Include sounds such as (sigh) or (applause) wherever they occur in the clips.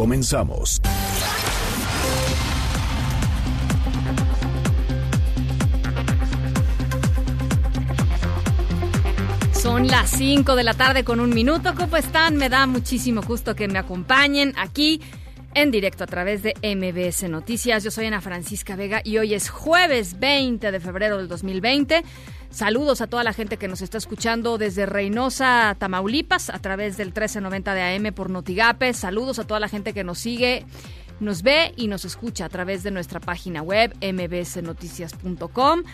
Comenzamos. Son las 5 de la tarde con un minuto. ¿Cómo están? Me da muchísimo gusto que me acompañen aquí en directo a través de MBS Noticias. Yo soy Ana Francisca Vega y hoy es jueves 20 de febrero del 2020. Saludos a toda la gente que nos está escuchando desde Reynosa, Tamaulipas, a través del 1390 de AM por Notigape. Saludos a toda la gente que nos sigue, nos ve y nos escucha a través de nuestra página web mbsnoticias.com.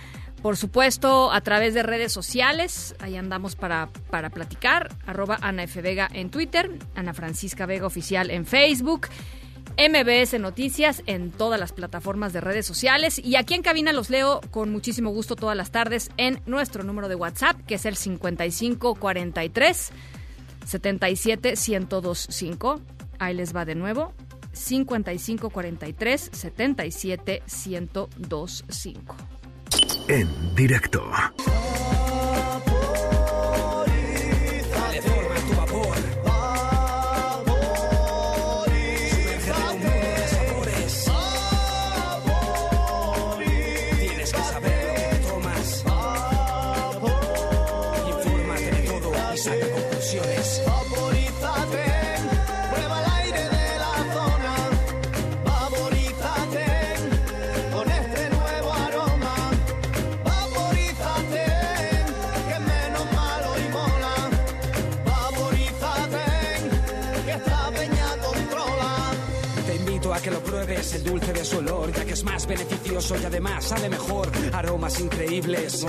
Por supuesto, a través de redes sociales, ahí andamos para, para platicar, arroba Ana F. Vega en Twitter, Ana Francisca Vega Oficial en Facebook, MBS Noticias en todas las plataformas de redes sociales y aquí en cabina los leo con muchísimo gusto todas las tardes en nuestro número de WhatsApp, que es el 5543 77 1025. Ahí les va de nuevo. 5543 77 1025. En directo. Dulce de su olor, ya que es más beneficioso y además sabe mejor. Aromas increíbles.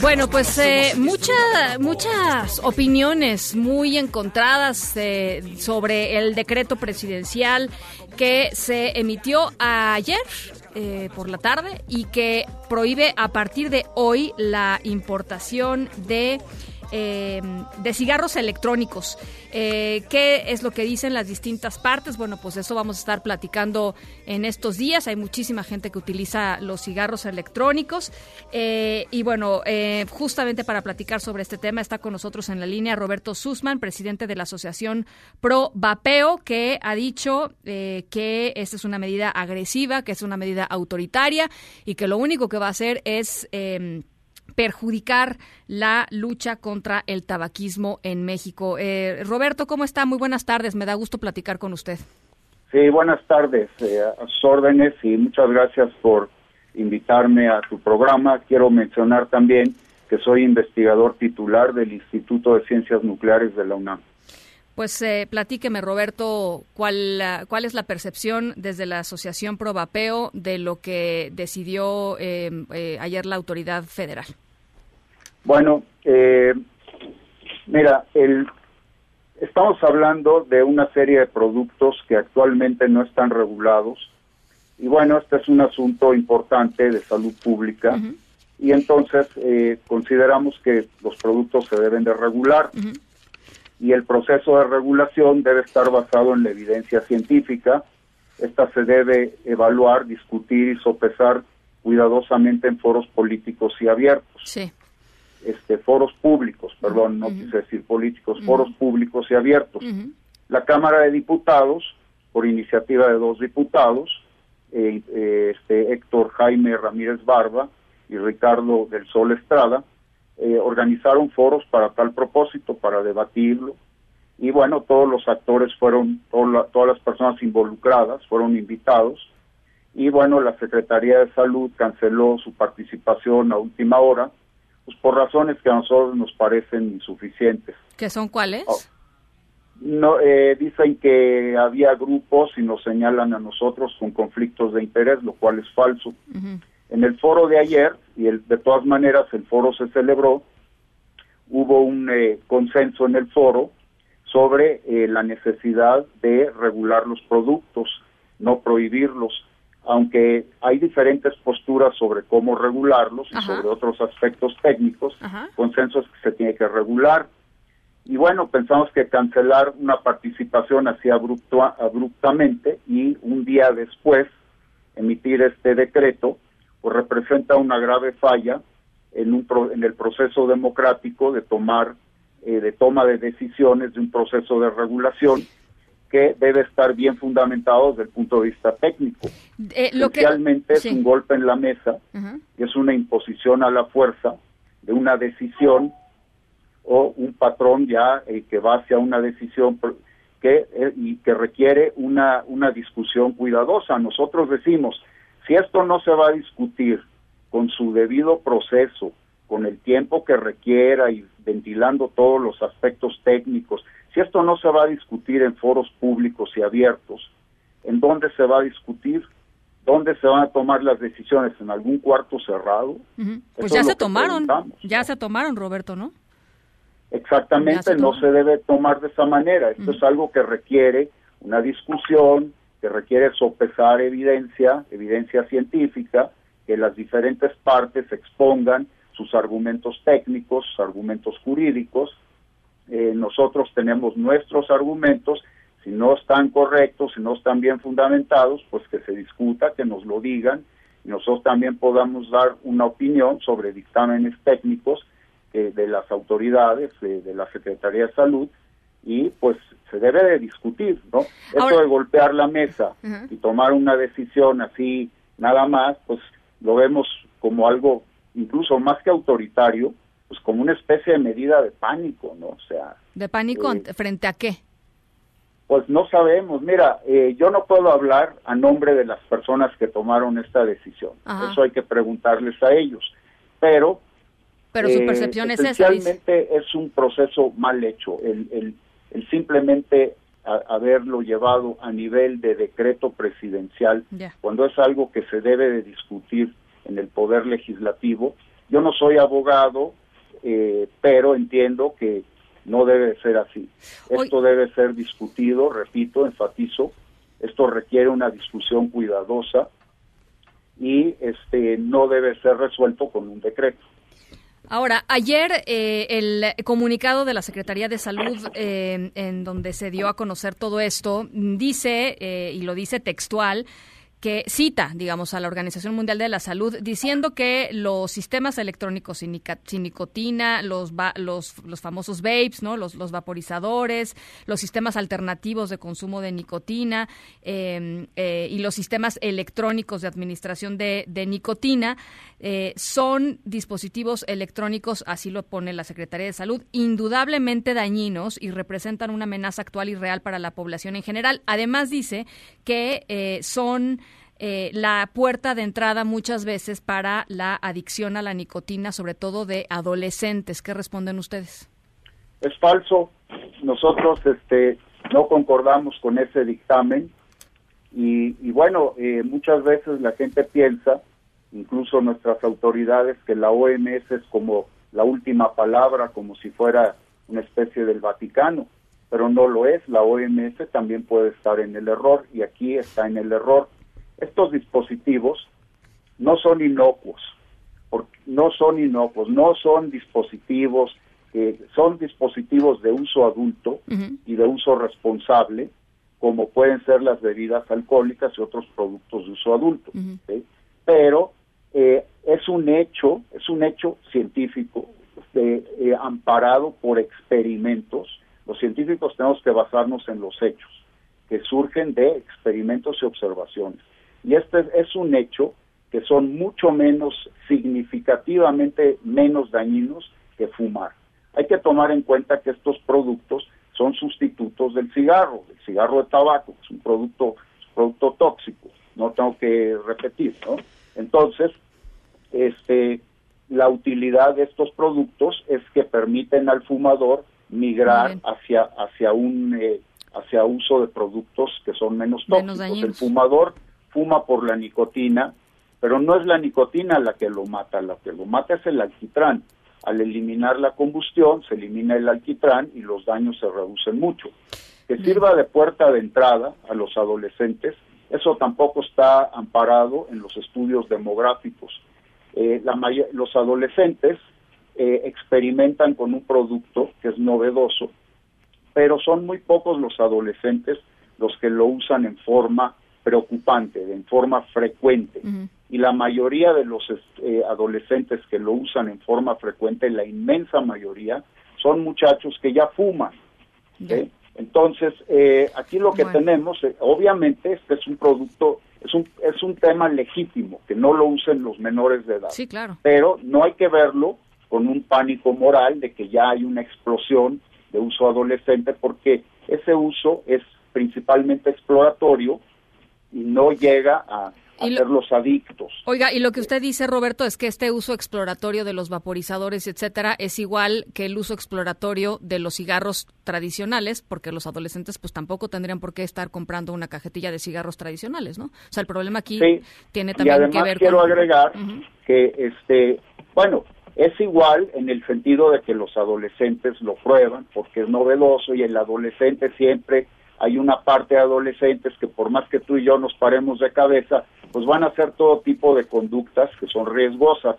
Bueno, pues eh, mucha- muchas opiniones muy encontradas eh, sobre el decreto presidencial que se emitió ayer eh, por la tarde y que prohíbe a partir de hoy la importación de eh, de cigarros electrónicos. Eh, ¿Qué es lo que dicen las distintas partes? Bueno, pues eso vamos a estar platicando en estos días. Hay muchísima gente que utiliza los cigarros electrónicos. Eh, y bueno, eh, justamente para platicar sobre este tema está con nosotros en la línea Roberto Sussman, presidente de la Asociación Pro Vapeo, que ha dicho que esta es una medida agresiva, que es una medida autoritaria y que lo único que va a hacer es... eh, perjudicar la lucha contra el tabaquismo en México. Eh, Roberto, ¿cómo está? Muy buenas tardes, me da gusto platicar con usted. Sí, buenas tardes, eh, a sus órdenes y muchas gracias por invitarme a tu programa. Quiero mencionar también que soy investigador titular del Instituto de Ciencias Nucleares de la UNAM. Pues eh, platíqueme, Roberto, ¿cuál, cuál es la percepción desde la Asociación Pro Vapeo de lo que decidió eh, eh, ayer la autoridad federal? Bueno, eh, mira, el, estamos hablando de una serie de productos que actualmente no están regulados. Y bueno, este es un asunto importante de salud pública. Y entonces eh, consideramos que los productos se deben de regular y el proceso de regulación debe estar basado en la evidencia científica. Esta se debe evaluar, discutir y sopesar cuidadosamente en foros políticos y abiertos Sí. este, foros públicos, perdón, no quise decir políticos, foros públicos y abiertos. La Cámara de Diputados, por iniciativa de dos diputados, eh, eh, este, Héctor Jaime Ramírez Barba y Ricardo del Sol Estrada, eh, organizaron foros para tal propósito, para debatirlo. Y bueno, todos los actores fueron, toda todas las personas involucradas fueron invitados. Y bueno, la Secretaría de Salud canceló su participación a última hora, pues por razones que a nosotros nos parecen insuficientes. ¿Qué son cuáles? Oh. No, eh, dicen que había grupos y nos señalan a nosotros con conflictos de interés, lo cual es falso. En el foro de ayer, y el, de todas maneras el foro se celebró, hubo un eh, consenso en el foro sobre eh, la necesidad de regular los productos. no prohibirlos, aunque hay diferentes posturas sobre cómo regularlos y sobre otros aspectos técnicos, consenso es que se tiene que regular. Y bueno, pensamos que cancelar una participación así abrupto, abruptamente y un día después emitir este decreto, pues representa una grave falla en, un en el proceso democrático de tomar eh, de toma de decisiones de un proceso de regulación que debe estar bien fundamentado desde el punto de vista técnico. Eh, lo es un golpe en la mesa, y es una imposición a la fuerza de una decisión o un patrón ya eh, que va hacia una decisión que eh, y que requiere una una discusión cuidadosa. Nosotros decimos, si esto no se va a discutir con su debido proceso, con el tiempo que requiera y ventilando todos los aspectos técnicos, si esto no se va a discutir en foros públicos y abiertos, ¿en dónde se va a discutir? ¿Dónde se van a tomar las decisiones? ¿En algún cuarto cerrado? Pues ya se tomaron, ya se tomaron, Roberto, ¿no? Exactamente, no se debe tomar de esa manera. Esto es algo que requiere una discusión, que requiere sopesar evidencia, evidencia científica, que las diferentes partes expongan sus argumentos técnicos, sus argumentos jurídicos. Eh, nosotros tenemos nuestros argumentos, si no están correctos, si no están bien fundamentados, pues que se discuta, que nos lo digan, y nosotros también podamos dar una opinión sobre dictámenes técnicos eh, de las autoridades, de la Secretaría de Salud, y pues se debe de discutir, ¿no? Eso de golpear la mesa y tomar una decisión así nada más, pues lo vemos como algo incluso más que autoritario, pues como una especie de medida de pánico, ¿no? O sea... ¿De pánico eh, frente a qué? Pues no sabemos. Mira, eh, yo no puedo hablar a nombre de las personas que tomaron esta decisión. Eso hay que preguntarles a ellos. Pero... Pero su eh, percepción es esa. es un proceso mal hecho. El, el, el simplemente haberlo llevado a nivel de decreto presidencial, cuando es algo que se debe de discutir en el poder legislativo. Yo no soy abogado, eh, pero entiendo que no debe ser así. Esto debe ser discutido, repito, enfatizo, esto requiere una discusión cuidadosa y este no debe ser resuelto con un decreto. Ahora, ayer eh, el comunicado de la Secretaría de Salud, eh, en donde se dio a conocer todo esto, dice, y lo dice textual, que cita, digamos, a la Organización Mundial de la Salud diciendo que los sistemas electrónicos sin, nicotina, los, los, los, famosos vapes, ¿no? Los, los, vaporizadores, los sistemas alternativos de consumo de nicotina em, eh, y los sistemas electrónicos de administración de, nicotina eh, son dispositivos electrónicos, así lo pone la Secretaría de Salud, indudablemente dañinos y representan una amenaza actual y real para la población en general. Además dice que eh, son eh, la puerta de entrada muchas veces para la adicción a la nicotina, sobre todo de adolescentes. ¿Qué responden ustedes? Es falso. Nosotros este, no concordamos con ese dictamen y, bueno, eh, muchas veces la gente piensa, incluso nuestras autoridades, que la OMS es como la última palabra, como si fuera una especie del Vaticano, pero no lo es. La OMS también puede estar en el error y aquí está en el error estos dispositivos no son inocuos, no son inocuos, no son dispositivos, que son dispositivos de uso adulto y de uso responsable, como pueden ser las bebidas alcohólicas y otros productos de uso adulto. Pero eh, es un hecho, es un hecho científico eh, amparado por experimentos. Los científicos tenemos que basarnos en los hechos que surgen de experimentos y observaciones. Y este es un hecho que son mucho menos significativamente menos dañinos que fumar. Hay que tomar en cuenta que estos productos son sustitutos del cigarro, el cigarro de tabaco, que es un producto, producto tóxico, no tengo que repetir, ¿no? Entonces, este, la utilidad de estos productos es que permiten al fumador migrar hacia hacia un eh, hacia uso de productos que son menos tóxicos. el fumador fuma por la nicotina, pero no es la nicotina la que lo mata, lo que lo mata es el alquitrán. Al eliminar la combustión, se elimina el alquitrán y los daños se reducen mucho. Que sirva de puerta de entrada a los adolescentes Eso tampoco está amparado en los estudios demográficos. Eh, la los adolescentes eh, experimentan con un producto que es novedoso, pero son muy pocos los adolescentes los que lo usan en forma preocupante, en forma frecuente. Y la mayoría de los eh, adolescentes que lo usan en forma frecuente, la inmensa mayoría, son muchachos que ya fuman. Entonces, eh, aquí lo que tenemos, eh, obviamente, este es un producto, es un, es un tema legítimo, que no lo usen los menores de edad. Sí, claro. Pero no hay que verlo con un pánico moral de que ya hay una explosión de uso adolescente, porque ese uso es principalmente exploratorio y no llega a hacerlos adictos. Oiga, y lo que usted dice, Roberto, es que este uso exploratorio de los vaporizadores, etcétera, es igual que el uso exploratorio de los cigarros tradicionales, porque los adolescentes pues tampoco tendrían por qué estar comprando una cajetilla de cigarros tradicionales, ¿no? O sea, el problema aquí tiene también que ver quiero agregar que este, bueno, es igual en el sentido de que los adolescentes lo prueban porque es novedoso y el adolescente siempre hay una parte de adolescentes que por más que tú y yo nos paremos de cabeza, pues van a hacer todo tipo de conductas que son riesgosas,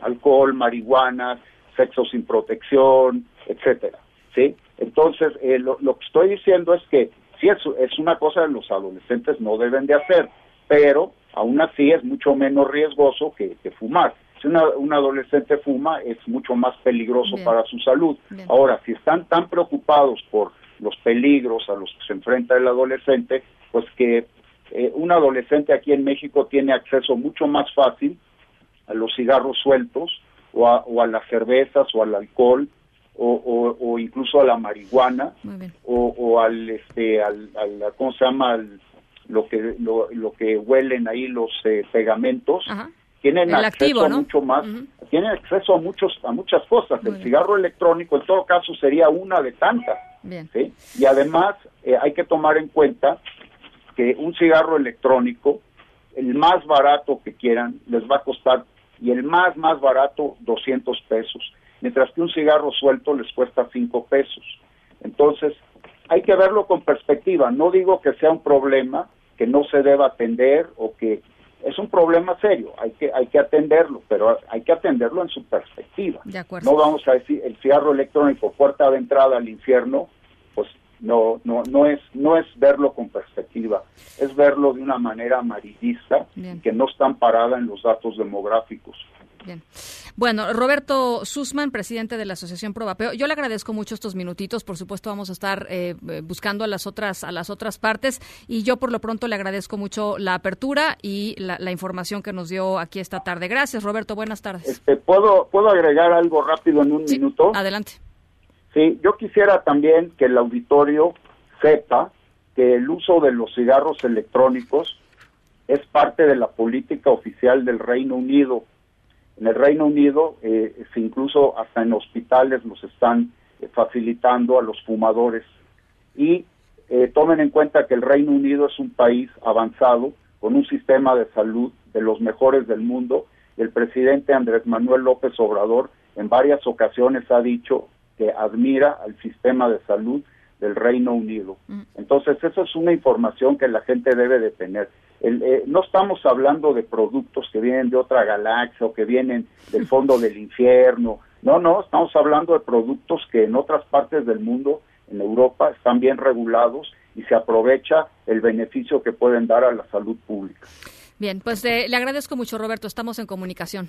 alcohol, marihuana, sexo sin protección, etcétera, ¿sí? Entonces, eh, lo, que estoy diciendo es que si es, es una cosa que los adolescentes no deben de hacer, pero aún así es mucho menos riesgoso que, fumar. Si una, un adolescente fuma, es mucho más peligroso para su salud. Ahora, si están tan preocupados por los peligros a los que se enfrenta el adolescente, pues que eh, un adolescente aquí en México tiene acceso mucho más fácil a los cigarros sueltos o a, las cervezas o al alcohol o, incluso a la marihuana o, al este al, cómo se llama lo que lo, que huelen ahí los eh, pegamentos tienen acceso a mucho más tienen acceso a muchos a muchas cosas. El cigarro electrónico en todo caso sería una de tantas y además eh, hay que tomar en cuenta que un cigarro electrónico, el más barato que quieran, les va a costar, y el más, más barato, 200 pesos, mientras que un cigarro suelto les cuesta 5 pesos. Entonces, hay que verlo con perspectiva. No digo que sea un problema que no se deba atender o que es un problema serio, hay que hay que atenderlo, pero hay que atenderlo en su perspectiva. no vamos a decir el cigarro electrónico puerta de entrada al infierno, pues no, no, no es, no es verlo con perspectiva, es verlo de una manera amarillista que no está amparada en los datos demográficos. Bien. Bueno, Roberto Sussman, presidente de la Asociación Probapeo, yo le agradezco mucho estos minutitos. Por supuesto, vamos a estar eh, buscando a las otras a las otras partes y yo por lo pronto le agradezco mucho la apertura y la, información que nos dio aquí esta tarde. Gracias, Roberto. Buenas tardes. Este, puedo puedo agregar algo rápido en un minuto. Adelante. Sí, yo quisiera también que el auditorio sepa que el uso de los cigarros electrónicos es parte de la política oficial del Reino Unido. En el Reino Unido, eh, incluso hasta en hospitales los están eh, facilitando a los fumadores. Y eh, tomen en cuenta que el Reino Unido es un país avanzado, con un sistema de salud de los mejores del mundo. El presidente Andrés Manuel López Obrador en varias ocasiones ha dicho que admira al sistema de salud del Reino Unido. Mm. Entonces, eso es una información que la gente debe de tener. Eh, no estamos hablando de productos que vienen de otra galaxia o que vienen del (laughs) fondo del infierno. No, no, estamos hablando de productos que en otras partes del mundo, en Europa, están bien regulados y se aprovecha el beneficio que pueden dar a la salud pública. Bien, pues eh, le agradezco mucho, Roberto. Estamos en comunicación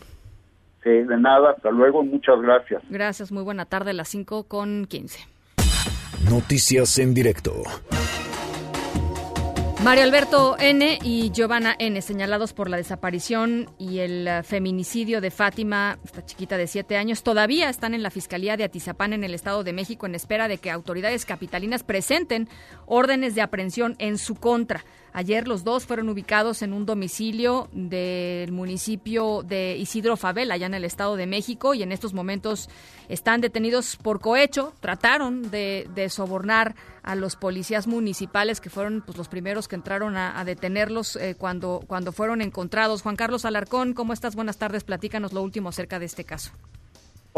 de nada, hasta luego, muchas gracias. Gracias, muy buena tarde, las 5 con 15. Noticias en directo. Mario Alberto N. y Giovanna N. señalados por la desaparición y el eh, feminicidio de Fátima, esta chiquita de siete años, todavía están en la Fiscalía de Atizapán en el Estado de México en espera de que autoridades capitalinas presenten órdenes de aprehensión en su contra. Ayer los dos fueron ubicados en un domicilio del municipio de Isidro Fabel, allá en el Estado de México, y en estos momentos están detenidos por cohecho. Trataron de, sobornar a los policías municipales que fueron pues, los primeros que entraron a, detenerlos eh, cuando, cuando fueron encontrados. Juan Carlos Alarcón, ¿cómo estás? Buenas tardes. Platícanos lo último acerca de este caso.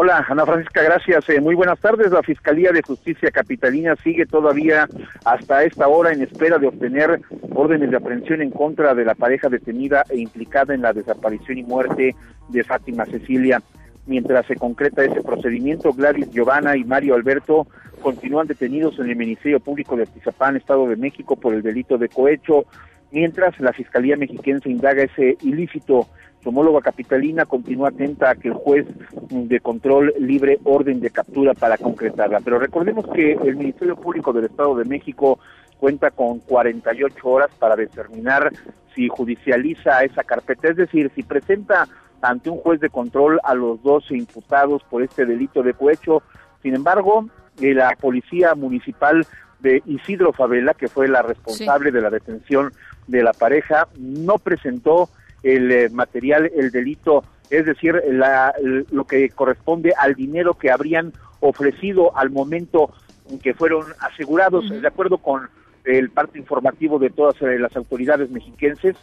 Hola, Ana Francisca, gracias. Eh, muy buenas tardes. La Fiscalía de Justicia Capitalina sigue todavía hasta esta hora en espera de obtener órdenes de aprehensión en contra de la pareja detenida e implicada en la desaparición y muerte de Fátima Cecilia. Mientras se concreta ese procedimiento, Gladys Giovanna y Mario Alberto continúan detenidos en el Ministerio Público de Atizapán, Estado de México, por el delito de cohecho, mientras la Fiscalía Mexiquense indaga ese ilícito su homóloga capitalina continúa atenta a que el juez de control libre orden de captura para concretarla. Pero recordemos que el Ministerio Público del Estado de México cuenta con 48 horas para determinar si judicializa esa carpeta, es decir, si presenta ante un juez de control a los 12 imputados por este delito de cohecho. Sin embargo, eh, la Policía Municipal de Isidro Favela, que fue la responsable de la detención de la pareja, no presentó el eh, material, el delito, es decir, la, lo que corresponde al dinero que habrían ofrecido al momento en que fueron asegurados, de acuerdo con el parte informativo de todas eh, las autoridades mexiquenses.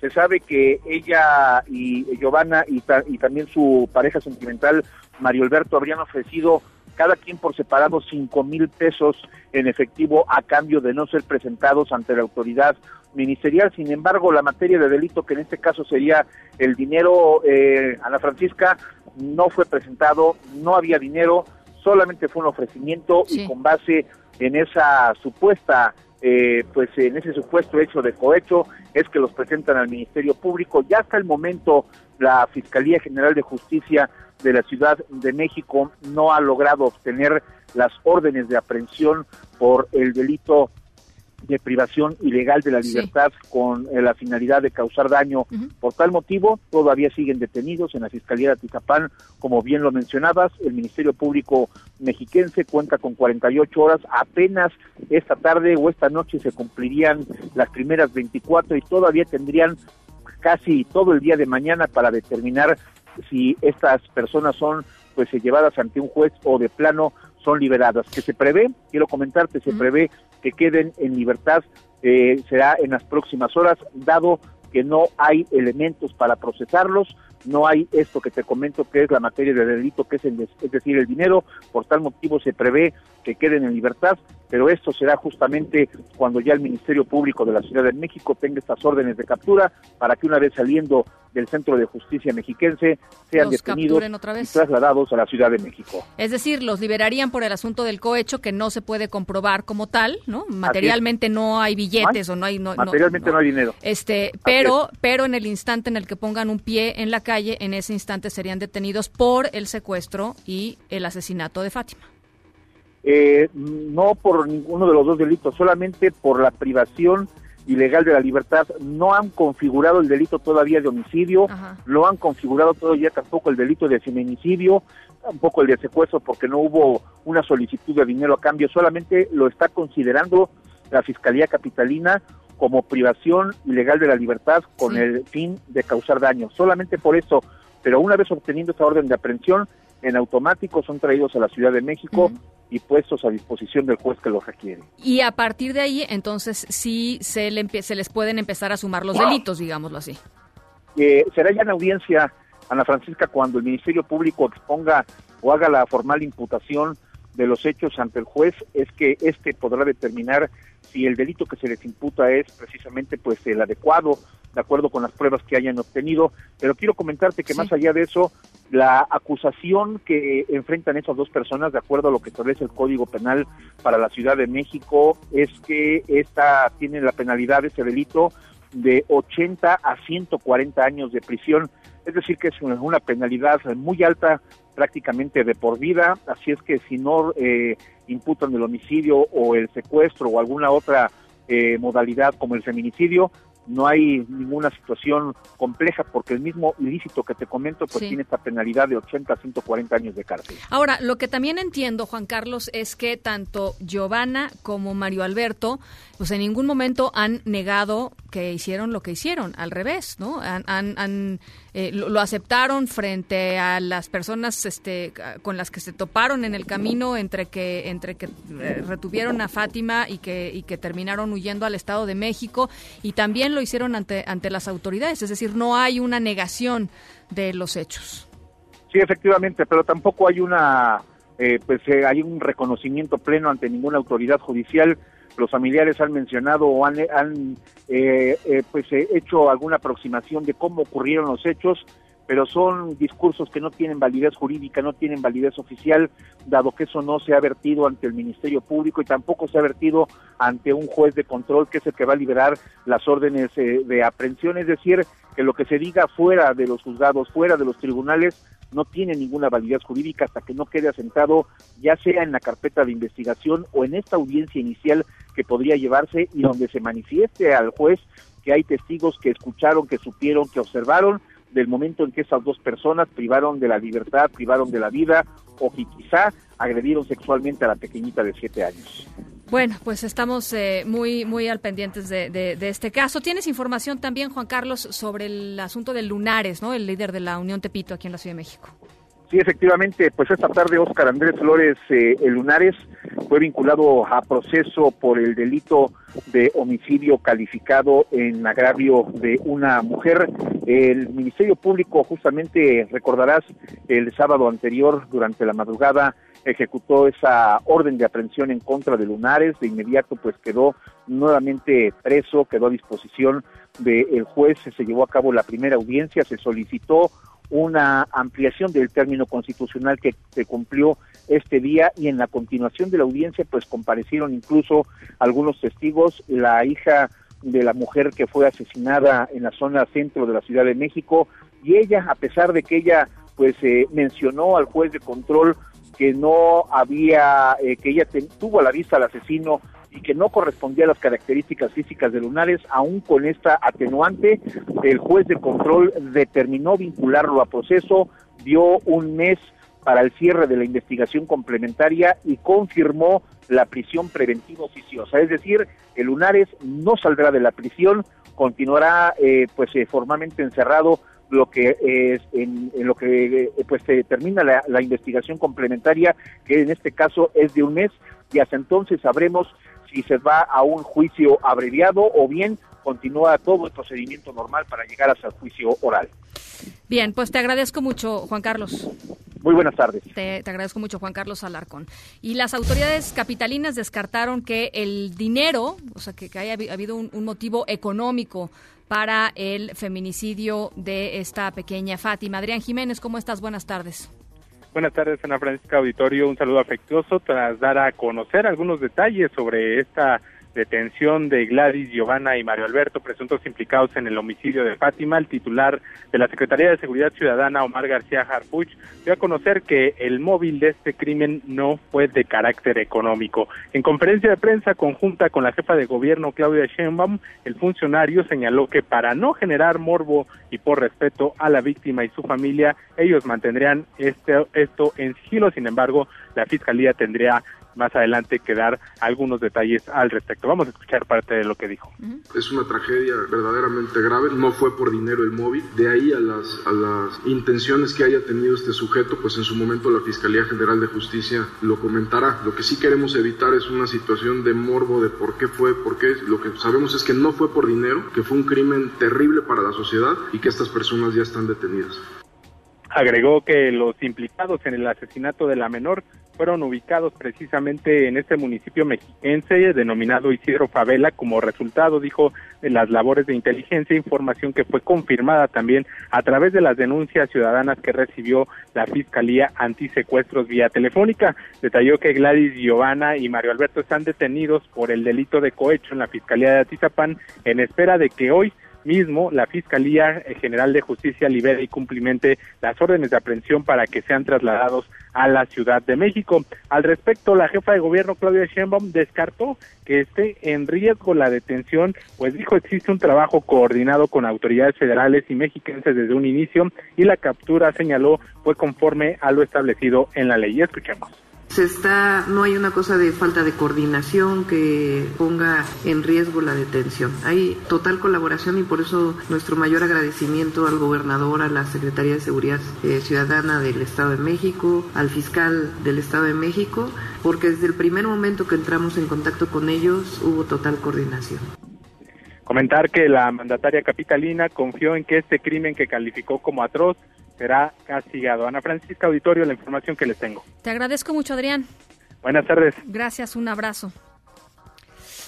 Se sabe que ella y Giovanna y, y también su pareja sentimental, Mario Alberto, habrían ofrecido cada quien por separado cinco mil pesos en efectivo a cambio de no ser presentados ante la autoridad ministerial. Sin embargo, la materia de delito, que en este caso sería el dinero, eh, Ana Francisca, no fue presentado, no había dinero, solamente fue un ofrecimiento y con base en esa supuesta, eh, pues en ese supuesto hecho de cohecho, es que los presentan al Ministerio Público. Ya hasta el momento la Fiscalía General de Justicia de la Ciudad de México no ha logrado obtener las órdenes de aprehensión por el delito de privación ilegal de la libertad con eh, la finalidad de causar daño. Por tal motivo, todavía siguen detenidos en la Fiscalía de Atizapán, como bien lo mencionabas. El Ministerio Público mexiquense cuenta con 48 horas. Apenas esta tarde o esta noche se cumplirían las primeras 24 y todavía tendrían casi todo el día de mañana para determinar si estas personas son pues llevadas ante un juez o de plano son liberadas. Que se prevé, quiero comentarte, se prevé que queden en libertad, eh, será en las próximas horas, dado que no hay elementos para procesarlos, no hay esto que te comento que es la materia de delito, que es, es decir, el dinero, por tal motivo se prevé que queden en libertad, pero esto será justamente cuando ya el Ministerio Público de la Ciudad de México tenga estas órdenes de captura para que una vez saliendo del Centro de Justicia Mexiquense sean detenidos y trasladados a la Ciudad de México. Es decir, los liberarían por el asunto del cohecho que no se puede comprobar como tal, ¿no? Materialmente no hay billetes o no hay no, materialmente no, hay dinero. Este, pero pero en el instante en el que pongan un pie en la calle, en ese instante serían detenidos por el secuestro y el asesinato de Fátima. Eh, no por ninguno de los dos delitos, solamente por la privación ilegal de la libertad. No han configurado el delito todavía de homicidio, lo han configurado todavía tampoco el delito de feminicidio, tampoco el de secuestro porque no hubo una solicitud de dinero a cambio, solamente lo está considerando la Fiscalía Capitalina como privación ilegal de la libertad con el fin de causar daño. Solamente por eso, pero una vez obteniendo esta orden de aprehensión, en automático son traídos a la Ciudad de México y puestos a disposición del juez que los requiere. Y a partir de ahí, entonces, sí se, le se les pueden empezar a sumar los delitos, digámoslo así. Eh, será ya en audiencia, Ana Francisca, cuando el Ministerio Público exponga o haga la formal imputación de los hechos ante el juez, es que éste podrá determinar si el delito que se les imputa es precisamente pues el adecuado, de acuerdo con las pruebas que hayan obtenido. Pero quiero comentarte que más allá de eso, la acusación que enfrentan esas dos personas, de acuerdo a lo que establece el Código Penal para la Ciudad de México, es que esta tiene la penalidad de ese delito de 80 a 140 años de prisión. Es decir, que es una penalidad muy alta, prácticamente de por vida. Así es que si no eh, imputan el homicidio o el secuestro o alguna otra eh, modalidad como el feminicidio, no hay ninguna situación compleja porque el mismo ilícito que te comento pues tiene esta penalidad de 80 a 140 años de cárcel. Ahora, lo que también entiendo, Juan Carlos, es que tanto Giovanna como Mario Alberto pues en ningún momento han negado que hicieron lo que hicieron, al revés, ¿no? Han, eh, lo, aceptaron frente a las personas este, con las que se toparon en el camino entre que entre que eh, retuvieron a Fátima y que y que terminaron huyendo al Estado de México y también lo hicieron ante ante las autoridades, es decir, no hay una negación de los hechos. Sí, efectivamente, pero tampoco hay una, eh, pues eh, hay un reconocimiento pleno ante ninguna autoridad judicial. Los familiares han mencionado o han, han eh, pues hecho alguna aproximación de cómo ocurrieron los hechos, pero son discursos que no tienen validez jurídica, no tienen validez oficial, dado que eso no se ha vertido ante el Ministerio Público y tampoco se ha vertido ante un juez de control que es el que va a liberar las órdenes de aprehensión, es decir, que lo que se diga fuera de los juzgados, fuera de los tribunales, no tiene ninguna validez jurídica hasta que no quede asentado, ya sea en la carpeta de investigación o en esta audiencia inicial que podría llevarse y donde se manifieste al juez que hay testigos que escucharon, que supieron, que observaron del momento en que esas dos personas privaron de la libertad, privaron de la vida o que quizá agredieron sexualmente a la pequeñita de siete años. Bueno, pues estamos eh, muy muy al pendientes de, de, este caso. ¿Tienes información también, Juan Carlos, sobre el asunto de Lunares, ¿no? el líder de la Unión Tepito aquí en la Ciudad de México? Sí, efectivamente, pues esta tarde Óscar Andrés Flores eh, Lunares fue vinculado a proceso por el delito de homicidio calificado en agravio de una mujer. El Ministerio Público, justamente recordarás, el sábado anterior, durante la madrugada, ejecutó esa orden de aprehensión en contra de Lunares, de inmediato pues quedó nuevamente preso, quedó a disposición del juez, se llevó a cabo la primera audiencia, se solicitó una ampliación del término constitucional que se cumplió este día y en la continuación de la audiencia pues comparecieron incluso algunos testigos, la hija de la mujer que fue asesinada en la zona centro de la Ciudad de México y ella, a pesar de que ella pues eh, mencionó al juez de control que no había, eh, que ella tuvo a la vista al asesino y que no correspondía a las características físicas de Lunares, aún con esta atenuante, el juez de control determinó vincularlo a proceso, dio un mes para el cierre de la investigación complementaria y confirmó la prisión preventiva oficiosa. Es decir, el Lunares no saldrá de la prisión, continuará eh, pues eh, formalmente encerrado lo que es en, lo que eh, pues se termina la, la, investigación complementaria que en este caso es de un mes y hasta entonces sabremos si se va a un juicio abreviado o bien continúa todo el procedimiento normal para llegar hasta el juicio oral. Bien, pues te agradezco mucho, Juan Carlos. Muy buenas tardes. Te, agradezco mucho, Juan Carlos Alarcón. Y las autoridades capitalinas descartaron que el dinero, o sea, que, haya habido un, motivo económico para el feminicidio de esta pequeña Fátima. Adrián Jiménez, ¿cómo estás? Buenas tardes. Buenas tardes, Ana Francisca Auditorio. Un saludo afectuoso tras dar a conocer algunos detalles sobre esta detención de Gladys, Giovanna y Mario Alberto, presuntos implicados en el homicidio de Fátima, el titular de la Secretaría de Seguridad Ciudadana, Omar García Harpuch, dio a conocer que el móvil de este crimen no fue de carácter económico. En conferencia de prensa conjunta con la jefa de gobierno, Claudia Sheinbaum, el funcionario señaló que para no generar morbo y por respeto a la víctima y su familia, ellos mantendrían este, esto en sigilo. Sin embargo, la Fiscalía tendría más adelante que dar algunos detalles al respecto. Vamos a escuchar parte de lo que dijo. Es una tragedia verdaderamente grave, no fue por dinero el móvil, de ahí a las, a las intenciones que haya tenido este sujeto, pues en su momento la Fiscalía General de Justicia lo comentará. Lo que sí queremos evitar es una situación de morbo de por qué fue, por qué. Lo que sabemos es que no fue por dinero, que fue un crimen terrible para la sociedad y que estas personas ya están detenidas. Agregó que los implicados en el asesinato de la menor fueron ubicados precisamente en este municipio mexiquense denominado Isidro Favela como resultado, dijo, de las labores de inteligencia, información que fue confirmada también a través de las denuncias ciudadanas que recibió la Fiscalía Antisecuestros vía telefónica. Detalló que Gladys Giovanna y Mario Alberto están detenidos por el delito de cohecho en la Fiscalía de Atizapán en espera de que hoy mismo la Fiscalía General de Justicia libere y cumplimente las órdenes de aprehensión para que sean trasladados a la Ciudad de México. Al respecto, la jefa de gobierno Claudia Sheinbaum descartó que esté en riesgo la detención, pues dijo existe un trabajo coordinado con autoridades federales y mexicanas desde un inicio y la captura señaló fue conforme a lo establecido en la ley. Escuchemos se está, no hay una cosa de falta de coordinación que ponga en riesgo la detención. Hay total colaboración y por eso nuestro mayor agradecimiento al gobernador, a la Secretaría de Seguridad eh, Ciudadana del Estado de México, al fiscal del Estado de México, porque desde el primer momento que entramos en contacto con ellos hubo total coordinación. Comentar que la mandataria capitalina confió en que este crimen que calificó como atroz será castigado. Ana Francisca Auditorio, la información que les tengo. Te agradezco mucho, Adrián. Buenas tardes. Gracias, un abrazo.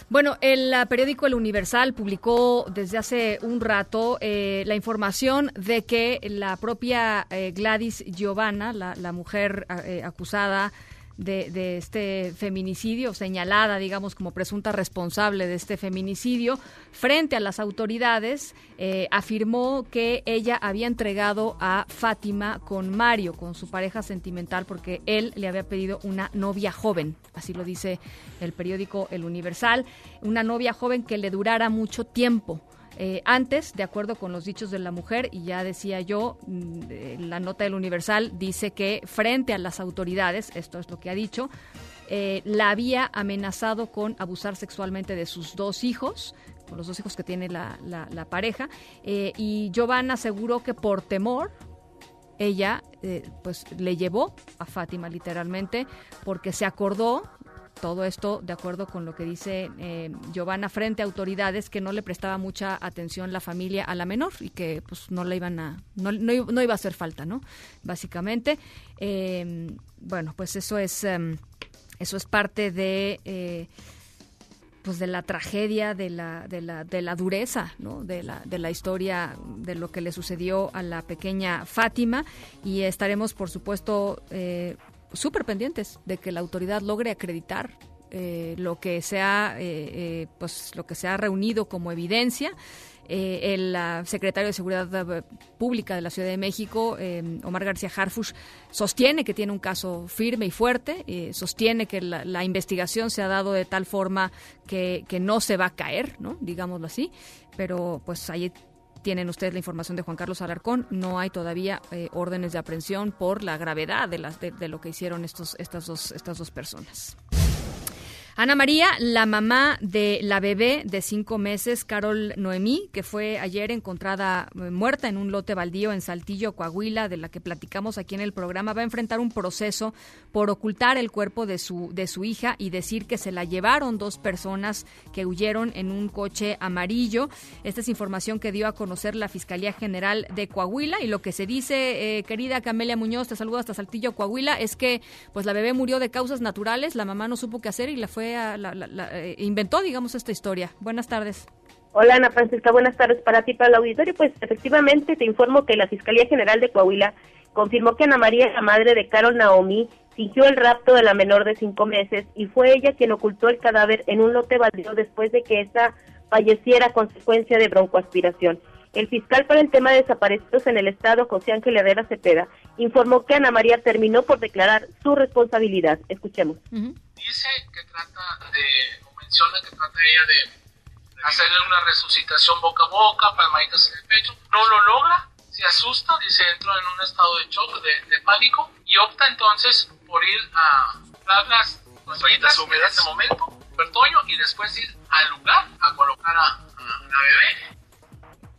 Bueno, el periódico El Universal publicó desde hace un rato eh, la información de que la propia eh, Gladys Giovanna, la, la mujer eh, acusada de, este feminicidio, señalada, digamos, como presunta responsable de este feminicidio, frente a las autoridades, eh, afirmó que ella había entregado a Fátima con Mario, con su pareja sentimental, porque él le había pedido una novia joven, así lo dice el periódico El Universal, una novia joven que le durara mucho tiempo. Eh, antes, de acuerdo con los dichos de la mujer, y ya decía yo, mm, eh, la nota del Universal dice que frente a las autoridades, esto es lo que ha dicho, eh, la había amenazado con abusar sexualmente de sus dos hijos, con los dos hijos que tiene la, la pareja, y Giovanna aseguró que por temor ella pues le llevó a Fátima literalmente porque se acordó todo esto de acuerdo con lo que dice eh, Giovanna frente a autoridades que no le prestaba mucha atención la familia a la menor y que pues no le iban a no, no, iba a hacer falta no básicamente em, bueno pues eso es em, eso es parte de eh, pues de la tragedia, de la, de la, de la dureza, ¿no? de, la, de la historia de lo que le sucedió a la pequeña Fátima y estaremos, por supuesto, eh, súper pendientes de que la autoridad logre acreditar eh, lo que se ha eh, eh, pues lo que se ha reunido como evidencia el secretario de Seguridad Pública de la Ciudad de México, Omar García Harfush, sostiene que tiene un caso firme y fuerte, sostiene que la, investigación se ha dado de tal forma que, que no se va a caer, ¿no? digámoslo así, pero pues ahí tienen ustedes la información de Juan Carlos Alarcón. No hay todavía eh, órdenes de aprehensión por la gravedad de, las, de, de lo que hicieron estos, estas, dos, estas dos personas. Ana María, la mamá de la bebé de cinco meses, Carol Noemí, que fue ayer encontrada eh, muerta en un lote baldío en Saltillo, Coahuila, de la que platicamos aquí en el programa, va a enfrentar un proceso por ocultar el cuerpo de su, de su hija y decir que se la llevaron dos personas que huyeron en un coche amarillo. Esta es información que dio a conocer la Fiscalía General de Coahuila y lo que se dice, eh, querida Camelia Muñoz, te saludo hasta Saltillo, Coahuila, es que pues la bebé murió de causas naturales, la mamá no supo qué hacer y la fue la, eh, inventó, digamos, esta historia. Buenas tardes. Hola Ana Francisca, buenas tardes para ti, para el auditorio. Pues efectivamente te informo que la Fiscalía General de Coahuila confirmó que Ana María, la madre de Carol Naomi, fingió el rapto de la menor de cinco meses y fue ella quien ocultó el cadáver en un lote baldío después de que esta falleciera a consecuencia de broncoaspiración. El fiscal para el tema de desaparecidos en el Estado, José Ángel Herrera Cepeda, informó que Ana María terminó por declarar su responsabilidad. Escuchemos. Dice que trata de, o menciona que trata ella de hacerle una resucitación boca a boca, palmaditas en el pecho. No lo logra, se asusta, dice, entra en un estado de shock, de, pánico, y opta entonces por ir a dar las toallitas húmedas en ese momento, Bertoño, y después ir al lugar a colocar a, a la bebé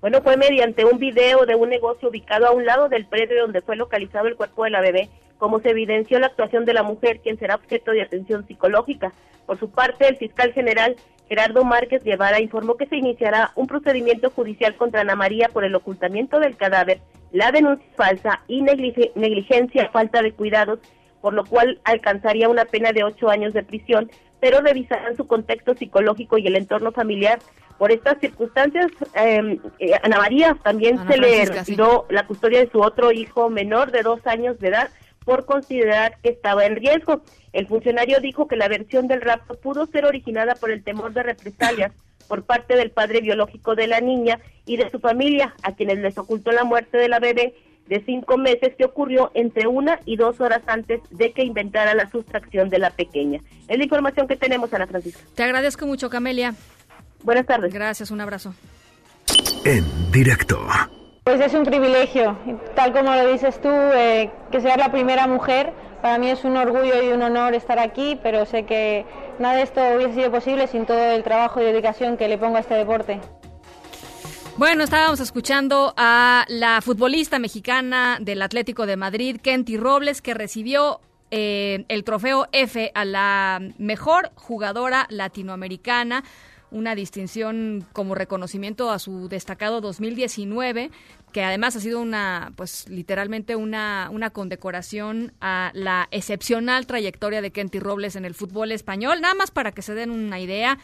bueno, fue mediante un video de un negocio ubicado a un lado del predio donde fue localizado el cuerpo de la bebé, como se evidenció la actuación de la mujer, quien será objeto de atención psicológica. Por su parte, el fiscal general Gerardo Márquez Guevara informó que se iniciará un procedimiento judicial contra Ana María por el ocultamiento del cadáver, la denuncia falsa y negligencia, falta de cuidados, por lo cual alcanzaría una pena de ocho años de prisión, pero revisarán su contexto psicológico y el entorno familiar por estas circunstancias, em, eh, Ana María también se le retiró la custodia de su otro hijo menor de dos años de edad por considerar que estaba en riesgo. El funcionario dijo que la versión del rapto pudo ser originada por el temor de represalias (coughs) por parte del padre biológico de la niña y de su familia, a quienes les ocultó la muerte de la bebé de cinco meses que ocurrió entre una y dos horas antes de que inventara la sustracción de la pequeña. Es la información que tenemos, Ana Francisca. Te agradezco mucho, Camelia. Buenas tardes. Gracias, un abrazo. En directo. Pues es un privilegio, tal como lo dices tú, eh, que seas la primera mujer. Para mí es un orgullo y un honor estar aquí, pero sé que nada de esto hubiese sido posible sin todo el trabajo y dedicación que le pongo a este deporte. Bueno, estábamos escuchando a la futbolista mexicana del Atlético de Madrid, Kenty Robles, que recibió eh, el trofeo F a la mejor jugadora latinoamericana una distinción como reconocimiento a su destacado 2019 que además ha sido una, pues literalmente una, una condecoración a la excepcional trayectoria de Kenty Robles en el fútbol español. Nada más para que se den una idea,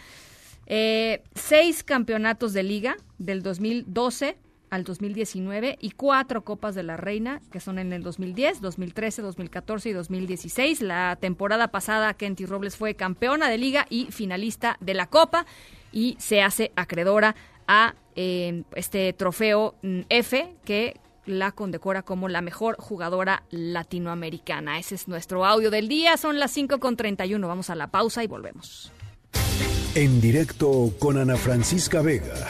eh, seis campeonatos de liga del 2012 al 2019 y cuatro Copas de la Reina, que son en el 2010, 2013, 2014 y 2016. La temporada pasada, Kenty Robles fue campeona de liga y finalista de la Copa y se hace acreedora a eh, este trofeo mm, F que la condecora como la mejor jugadora latinoamericana. Ese es nuestro audio del día. Son las 5 con 31. Vamos a la pausa y volvemos. En directo con Ana Francisca Vega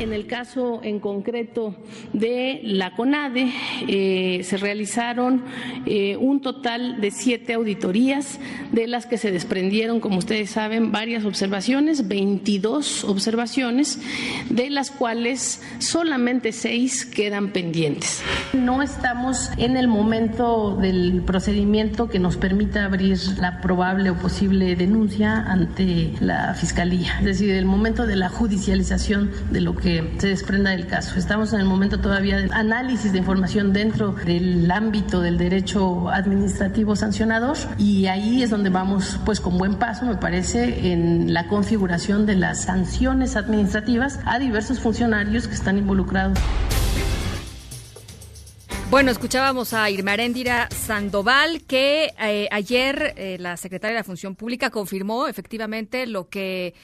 En el caso en concreto de la CONADE, eh, se realizaron eh, un total de siete auditorías, de las que se desprendieron, como ustedes saben, varias observaciones, 22 observaciones, de las cuales solamente seis quedan pendientes. No estamos en el momento del procedimiento que nos permita abrir la probable o posible denuncia ante la Fiscalía, es decir, el momento de la judicialización de lo que que se desprenda del caso. Estamos en el momento todavía de análisis de información dentro del ámbito del derecho administrativo sancionador y ahí es donde vamos pues con buen paso, me parece, en la configuración de las sanciones administrativas a diversos funcionarios que están involucrados. Bueno, escuchábamos a Irma Aréndira Sandoval, que eh, ayer eh, la secretaria de la Función Pública confirmó efectivamente lo que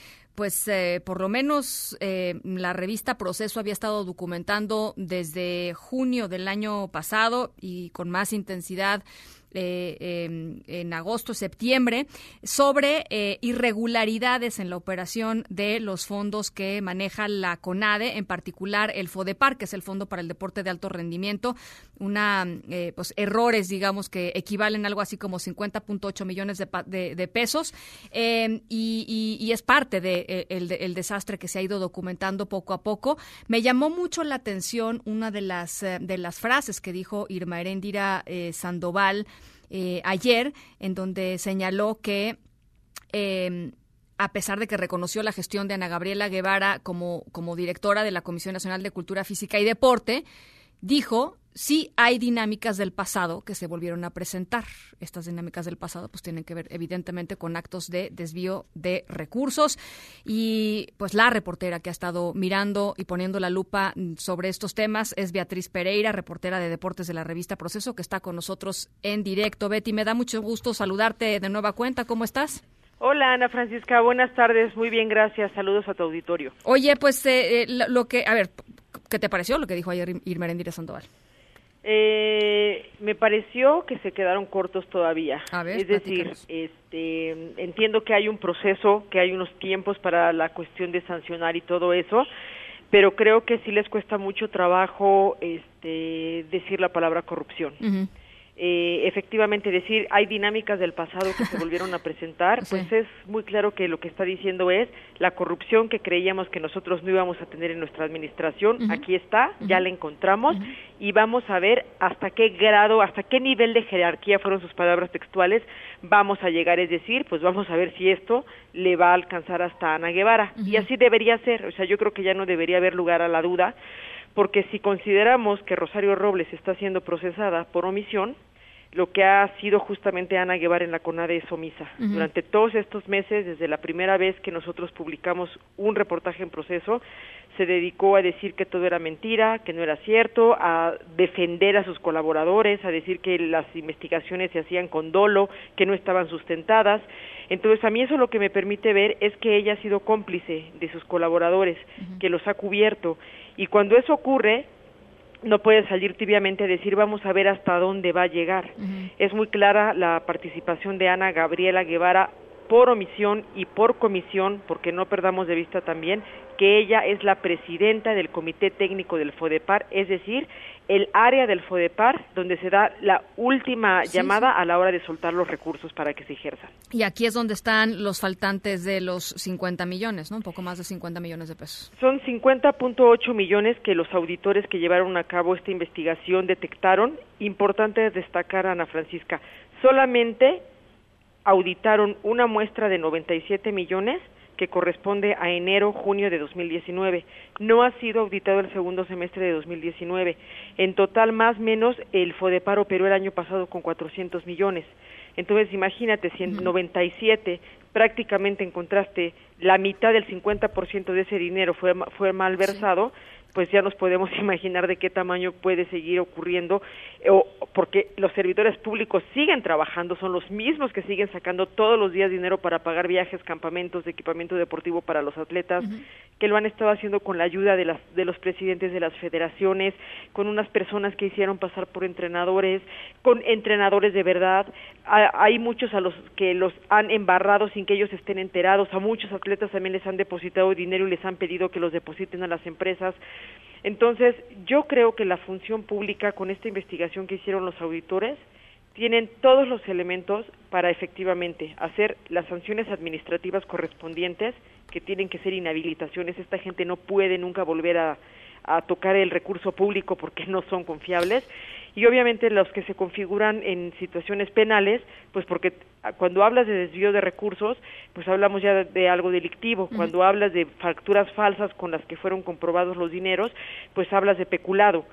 pues eh, por lo menos eh, la revista Proceso había estado documentando desde junio del año pasado y con más intensidad eh, en agosto, septiembre, sobre eh, irregularidades en la operación de los fondos que maneja la CONADE, en particular el FODEPAR, que es el Fondo para el Deporte de Alto Rendimiento, una, eh, pues, errores, digamos, que equivalen a algo así como 50.8 millones de, pesos, em, y, es parte de, el, desastre que se ha ido documentando poco a poco. Me llamó mucho la atención una de las, de las frases que dijo Irma Erendira Sandoval, eh, ayer, en donde señaló que em, a pesar de que reconoció la gestión de Ana Gabriela Guevara como, como directora de la Comisión Nacional de Cultura Física y Deporte, dijo sí hay dinámicas del pasado que se volvieron a presentar. Estas dinámicas del pasado pues tienen que ver evidentemente con actos de desvío de recursos y pues la reportera que ha estado mirando y poniendo la lupa sobre estos temas es Beatriz Pereira, reportera de deportes de la revista Proceso que está con nosotros en directo. Betty, me da mucho gusto saludarte de nueva cuenta. ¿Cómo estás? Hola Ana Francisca, buenas tardes, muy bien, gracias, saludos a tu auditorio. Oye, pues eh, eh, lo que, a ver, ¿qué te pareció lo que dijo ayer Irma Sandoval? Eh, me pareció que se quedaron cortos todavía. es decir, este, entiendo que hay un proceso, que hay unos tiempos para la cuestión de sancionar y todo eso, pero creo que sí les cuesta mucho trabajo este, decir la palabra corrupción. Eh, efectivamente decir hay dinámicas del pasado que se volvieron a presentar, (laughs) pues es muy claro que lo que está diciendo es la corrupción que creíamos que nosotros no íbamos a tener en nuestra administración, aquí está, ya la encontramos y vamos a ver hasta qué grado, hasta qué nivel de jerarquía fueron sus palabras textuales vamos a llegar, es decir, pues vamos a ver si esto le va a alcanzar hasta Ana Guevara. Y así debería ser, o sea, yo creo que ya no debería haber lugar a la duda, porque si consideramos que Rosario Robles está siendo procesada por omisión, lo que ha sido justamente Ana Guevara en la CONADE es omisa. Durante todos estos meses, desde la primera vez que nosotros publicamos un reportaje en proceso, se dedicó a decir que todo era mentira, que no era cierto, a defender a sus colaboradores, a decir que las investigaciones se hacían con dolo, que no estaban sustentadas. Entonces, a mí eso lo que me permite ver es que ella ha sido cómplice de sus colaboradores, que los ha cubierto. Y cuando eso ocurre, no puede salir tibiamente a decir vamos a ver hasta dónde va a llegar. Es muy clara la participación de Ana Gabriela Guevara por omisión y por comisión, porque no perdamos de vista también que ella es la presidenta del Comité Técnico del FODEPAR, es decir, el área del FODEPAR donde se da la última llamada a la hora de soltar los recursos para que se ejerzan. Y aquí es donde están los faltantes de los 50 millones, ¿no? Un poco más de 50 millones de pesos. Son 50.8 millones que los auditores que llevaron a cabo esta investigación detectaron. Importante destacar, Ana Francisca, solamente auditaron una muestra de 97 millones que corresponde a enero-junio de 2019. No ha sido auditado el segundo semestre de 2019. En total, más o menos, el FODEPAR operó el año pasado con 400 millones. Entonces, imagínate, si en 97 prácticamente encontraste la mitad del 50% de ese dinero fue, fue mal versado, pues ya nos podemos (laughs) imaginar de qué tamaño puede seguir ocurriendo, o porque los servidores públicos siguen trabajando, son los mismos que siguen sacando todos los días dinero para pagar viajes, campamentos, de equipamiento deportivo para los atletas, que lo han estado haciendo con la ayuda de, las, de los presidentes de las federaciones, con unas personas que hicieron pasar por entrenadores, con entrenadores de verdad. Hay muchos a los que los han embarrado sin que ellos estén enterados, a muchos atletas también les han depositado dinero y les han pedido que los depositen a las empresas. Entonces, yo creo que la función pública con esta investigación que hicieron los auditores tienen todos los elementos para efectivamente hacer las sanciones administrativas correspondientes, que tienen que ser inhabilitaciones. Esta gente no puede nunca volver a, a tocar el recurso público porque (laughs) no son confiables y obviamente los que se configuran en situaciones penales, pues porque cuando hablas de desvío de recursos, pues hablamos ya de, algo delictivo, cuando hablas de facturas falsas con las que fueron comprobados los dineros, pues hablas de peculado.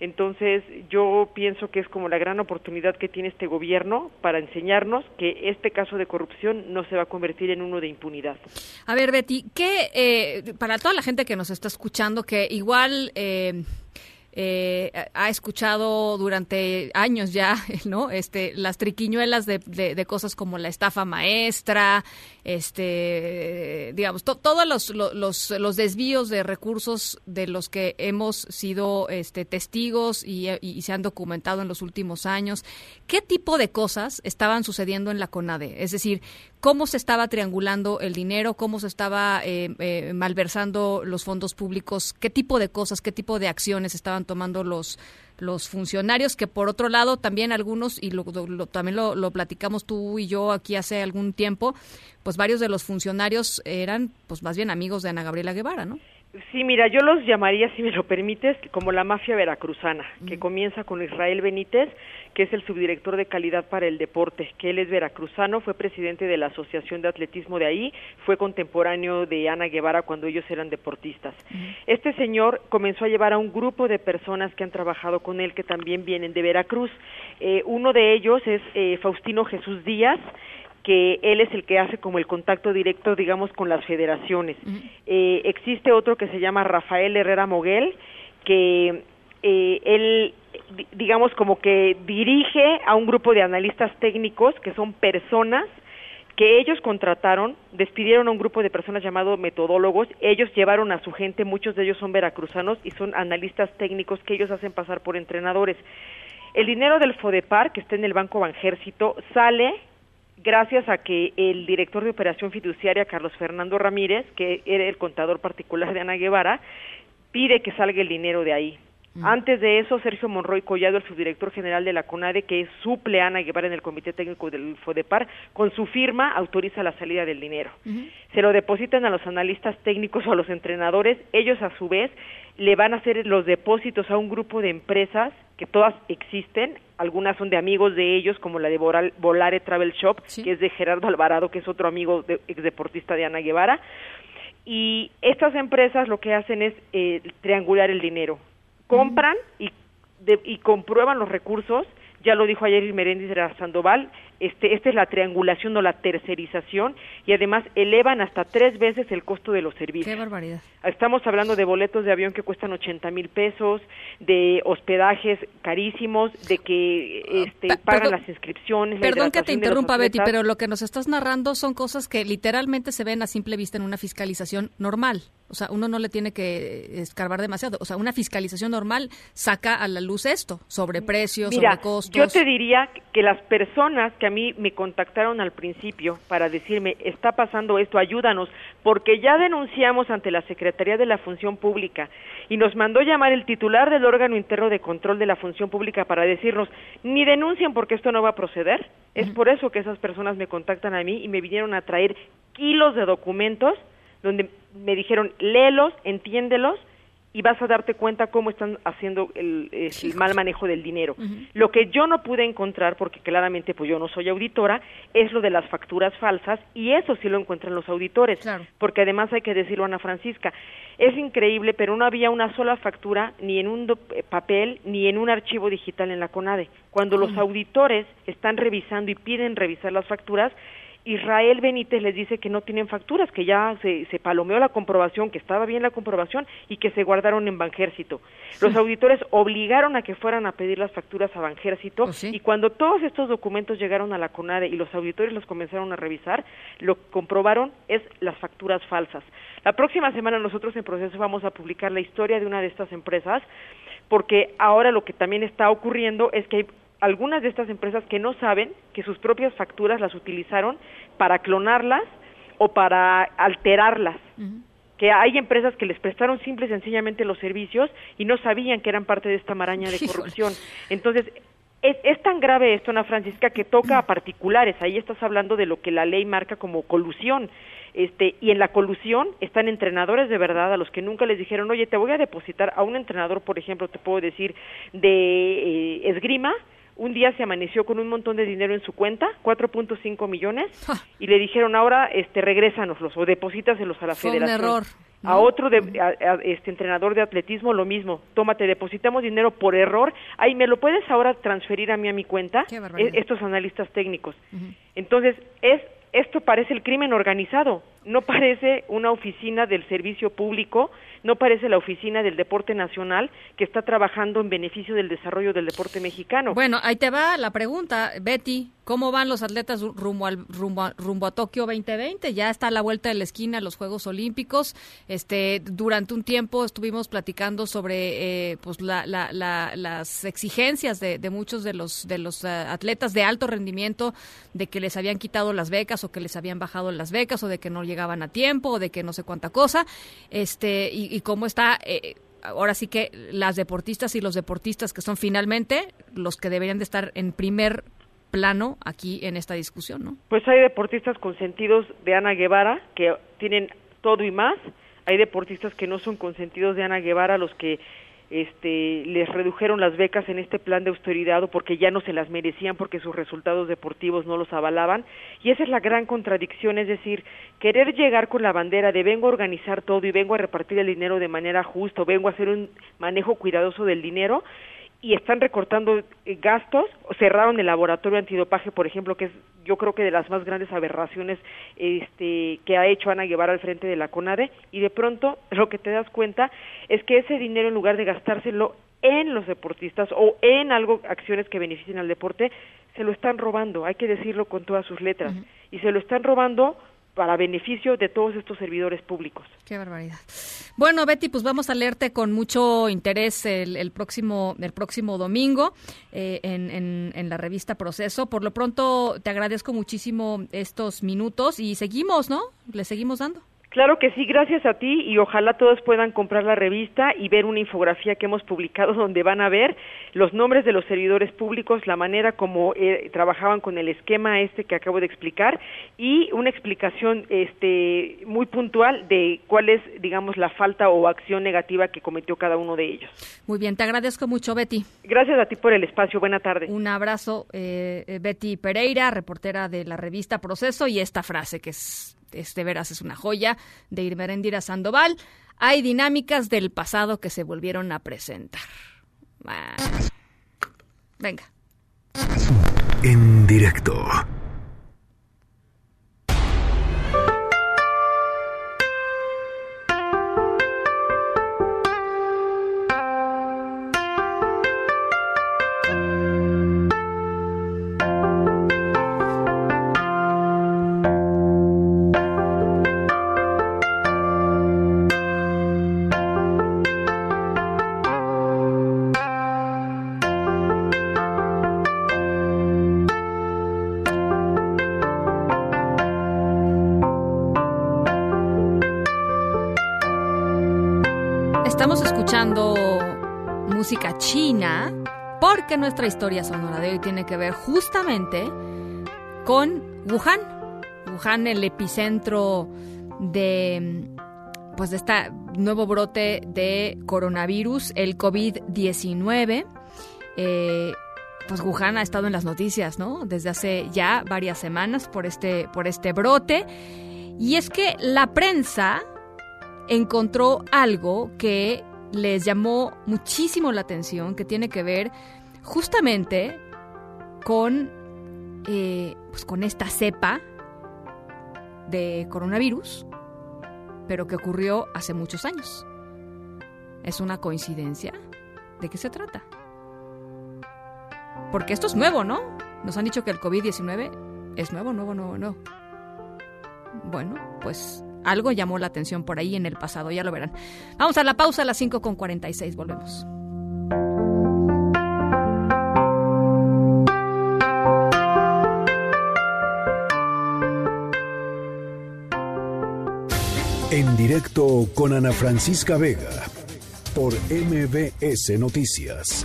Entonces, yo pienso que es como la gran oportunidad que tiene este gobierno para enseñarnos que este caso de corrupción no se va a convertir en uno de impunidad. A ver, Betty, ¿qué, eh, para toda la gente que nos está escuchando, que igual eh, eh, ha escuchado durante años ya, (laughs) ¿no? Este, las triquiñuelas de, de, cosas como la estafa maestra, este, digamos, todos los, los, los, desvíos de recursos de los que hemos sido este, testigos y, se han documentado en los últimos años. ¿Qué tipo de cosas estaban sucediendo en la CONADE? Es decir, ¿cómo se estaba triangulando el dinero? ¿Cómo se estaba eh, eh, malversando los fondos públicos? ¿Qué tipo de cosas, qué tipo de acciones estaban tomando los los funcionarios, que por otro lado también algunos, y lo, también lo, lo, platicamos tú y yo aquí hace algún tiempo, pues varios de los funcionarios eran pues más bien amigos de Ana Gabriela Guevara, ¿no? Sí, mira, yo los llamaría, si me lo permites, como la mafia veracruzana, que comienza con Israel Benítez, que es el subdirector de calidad para el deporte, que él es veracruzano, fue presidente de la Asociación de Atletismo de ahí, fue contemporáneo de Ana Guevara cuando ellos eran deportistas. Este señor comenzó a llevar a un grupo de personas que han trabajado con él, que también vienen de Veracruz. Eh, uno de ellos es eh, Faustino Jesús Díaz, que él es el que hace como el contacto directo, digamos, con las federaciones. Eh, existe otro que se llama Rafael Herrera Moguel, que eh, él, digamos, como que dirige a un grupo de analistas técnicos que son personas que ellos contrataron, despidieron a un grupo de personas llamado metodólogos, ellos llevaron a su gente, muchos de ellos son veracruzanos y son analistas técnicos que ellos hacen pasar por entrenadores. El dinero del FODEPAR, que está en el Banco Banjército, sale gracias a que el director de operación fiduciaria, Carlos Fernando Ramírez, que era el contador particular de Ana Guevara, pide que salga el dinero de ahí. Mm. Antes de eso, Sergio Monroy Collado, el subdirector general de la CONADE, que suple a Ana Guevara en el Comité Técnico del FODEPAR, con su firma autoriza la salida del dinero. Se lo depositan a los analistas técnicos o a los entrenadores. Ellos, a su vez, le van a hacer los depósitos a un grupo de empresas que todas existen, algunas son de amigos de ellos, como la de Volare Travel Shop, que es de Gerardo Alvarado, que es otro amigo de, ex deportista de Ana Guevara. Y estas empresas lo que hacen es eh, triangular el dinero compran y, y comprueban los recursos, ya lo dijo ayer Meréndez de Sandoval, este, esta es la triangulación o la tercerización y además elevan hasta tres veces el costo de los servicios. Qué barbaridad. Estamos hablando de boletos de avión que cuestan 80 mil pesos, de hospedajes carísimos, de que este, pagan las inscripciones. Perdón que te interrumpa, Betty, pero lo que nos estás narrando son cosas que literalmente se ven a simple vista en una fiscalización normal. O sea, uno no le tiene que escarbar demasiado. O sea, una fiscalización normal saca a la luz esto, sobre precios, sobre costos. Yo te diría que las personas que a mí me contactaron al principio para decirme, está pasando esto, ayúdanos, porque ya denunciamos ante la Secretaría de la Función Pública y nos mandó llamar el titular del órgano interno de control de la función pública para decirnos, ni denuncien porque esto no va a proceder. Es por eso que esas personas me contactan a mí y me vinieron a traer kilos de documentos donde me dijeron, léelos, entiéndelos y vas a darte cuenta cómo están haciendo el, mal manejo del dinero. Lo que yo no pude encontrar, porque claramente pues yo no soy auditora, es lo de las facturas falsas y eso sí lo encuentran los auditores, porque además hay que decirlo Ana Francisca, es increíble, pero no había una sola factura ni en un eh, papel ni en un archivo digital en la CONADE. Cuando los auditores están revisando y piden revisar las facturas, Israel Benítez les dice que no tienen facturas, que ya se, se, palomeó la comprobación, que estaba bien la comprobación y que se guardaron en Banjército. Los auditores obligaron a que fueran a pedir las facturas a Banjército oh, y cuando todos estos documentos llegaron a la CONADE y los auditores los comenzaron a revisar, lo que comprobaron es las facturas falsas. La próxima semana nosotros en proceso vamos a publicar la historia de una de estas empresas porque ahora lo que también está ocurriendo es que hay algunas de estas empresas que no saben que sus propias facturas las utilizaron para clonarlas o para alterarlas. Que hay empresas que les prestaron simple y sencillamente los servicios y no sabían que eran parte de esta maraña de corrupción. Entonces, es, es, tan grave esto, Ana Francisca, que toca a particulares. Ahí estás hablando de lo que la ley marca como colusión. Este, y en la colusión están entrenadores de verdad a los que nunca les dijeron, oye, te voy a depositar a un entrenador, por ejemplo, te puedo decir, de eh, esgrima, un día se amaneció con un montón de dinero en su cuenta, 4.5 millones, (laughs) y le dijeron ahora, este, regrésanoslos o deposítaselos a la Fue federación. Un error. A otro de, este entrenador de atletismo lo mismo. Tómate, depositamos dinero por error. Ay, ¿me lo puedes ahora transferir a mí a mi cuenta? E, estos analistas técnicos. Entonces, es esto parece el crimen organizado, no parece una oficina del servicio público, no parece la oficina del deporte nacional que está trabajando en beneficio del desarrollo del deporte mexicano. Bueno, ahí te va la pregunta, Betty, ¿cómo van los atletas rumbo al rumbo rumbo a Tokio 2020? Ya está a la vuelta de la esquina los Juegos Olímpicos. Este, durante un tiempo estuvimos platicando sobre eh, pues las exigencias de, muchos de los de los eh, atletas de alto rendimiento de que les habían quitado las becas o que les habían bajado las becas o de que no llegaban a tiempo o de que no sé cuánta cosa. Este, y, cómo está eh, ahora sí que las deportistas y los deportistas que son finalmente los que deberían de estar en primer plano aquí en esta discusión, ¿no? Pues hay deportistas consentidos de Ana Guevara que tienen todo y más. Hay deportistas que no son consentidos de Ana Guevara, los que este, les redujeron las becas en este plan de austeridad o porque ya no se las merecían porque sus resultados deportivos no los avalaban. Y esa es la gran contradicción, es decir, querer llegar con la bandera de vengo a organizar todo y vengo a repartir el dinero de manera justa vengo a hacer un manejo cuidadoso del dinero y están recortando eh, gastos, cerraron el laboratorio antidopaje, por ejemplo, que es yo creo que de las más grandes aberraciones este, que ha hecho Ana Guevara al frente de la CONADE, y de pronto (laughs) lo que te das cuenta es que ese dinero en lugar de gastárselo en los deportistas o en algo, acciones que beneficien al deporte, se lo están robando, hay que decirlo con todas sus letras, y se lo están robando para beneficio de todos estos servidores públicos. Qué barbaridad. Bueno, Betty, pues vamos a leerte con mucho interés el, próximo el próximo domingo eh, en, en, la revista Proceso. Por lo pronto, te agradezco muchísimo estos minutos y seguimos, ¿no? Le seguimos dando. Claro que sí, gracias a ti y ojalá todos puedan comprar la revista y ver una infografía que hemos publicado (laughs) donde van a ver los nombres de los servidores públicos, la manera como eh, trabajaban con el esquema este que acabo de explicar y una explicación este muy puntual de cuál es, digamos, la falta o acción negativa que cometió cada uno de ellos. Muy bien, te agradezco mucho, Betty. Gracias a ti por el espacio. Buena tarde. Un abrazo, eh, Betty Pereira, reportera de la revista Proceso y esta frase que es este veras es una joya, de Irmerendira Sandoval. Hay dinámicas del pasado que se volvieron a presentar. venga. En directo. Estamos escuchando música china porque nuestra historia sonora de hoy tiene que ver justamente con Wuhan. Wuhan, el epicentro de pues de este nuevo brote de coronavirus, el COVID-19. Eh, pues Wuhan ha estado en las noticias, ¿no? Desde hace ya varias semanas por este, por este brote. Y es que la prensa encontró algo que les llamó muchísimo la atención, que tiene que ver justamente con, eh, pues con esta cepa de coronavirus, pero que ocurrió hace muchos años. ¿Es una coincidencia? ¿De qué se trata? Porque esto es nuevo, ¿no? Nos han dicho que el COVID-19 es nuevo, nuevo, nuevo, no. Bueno, pues algo llamó la atención por ahí en el pasado, ya lo verán. Vamos a la pausa a las 5.46, volvemos. En directo con Ana Francisca Vega por MBS Noticias.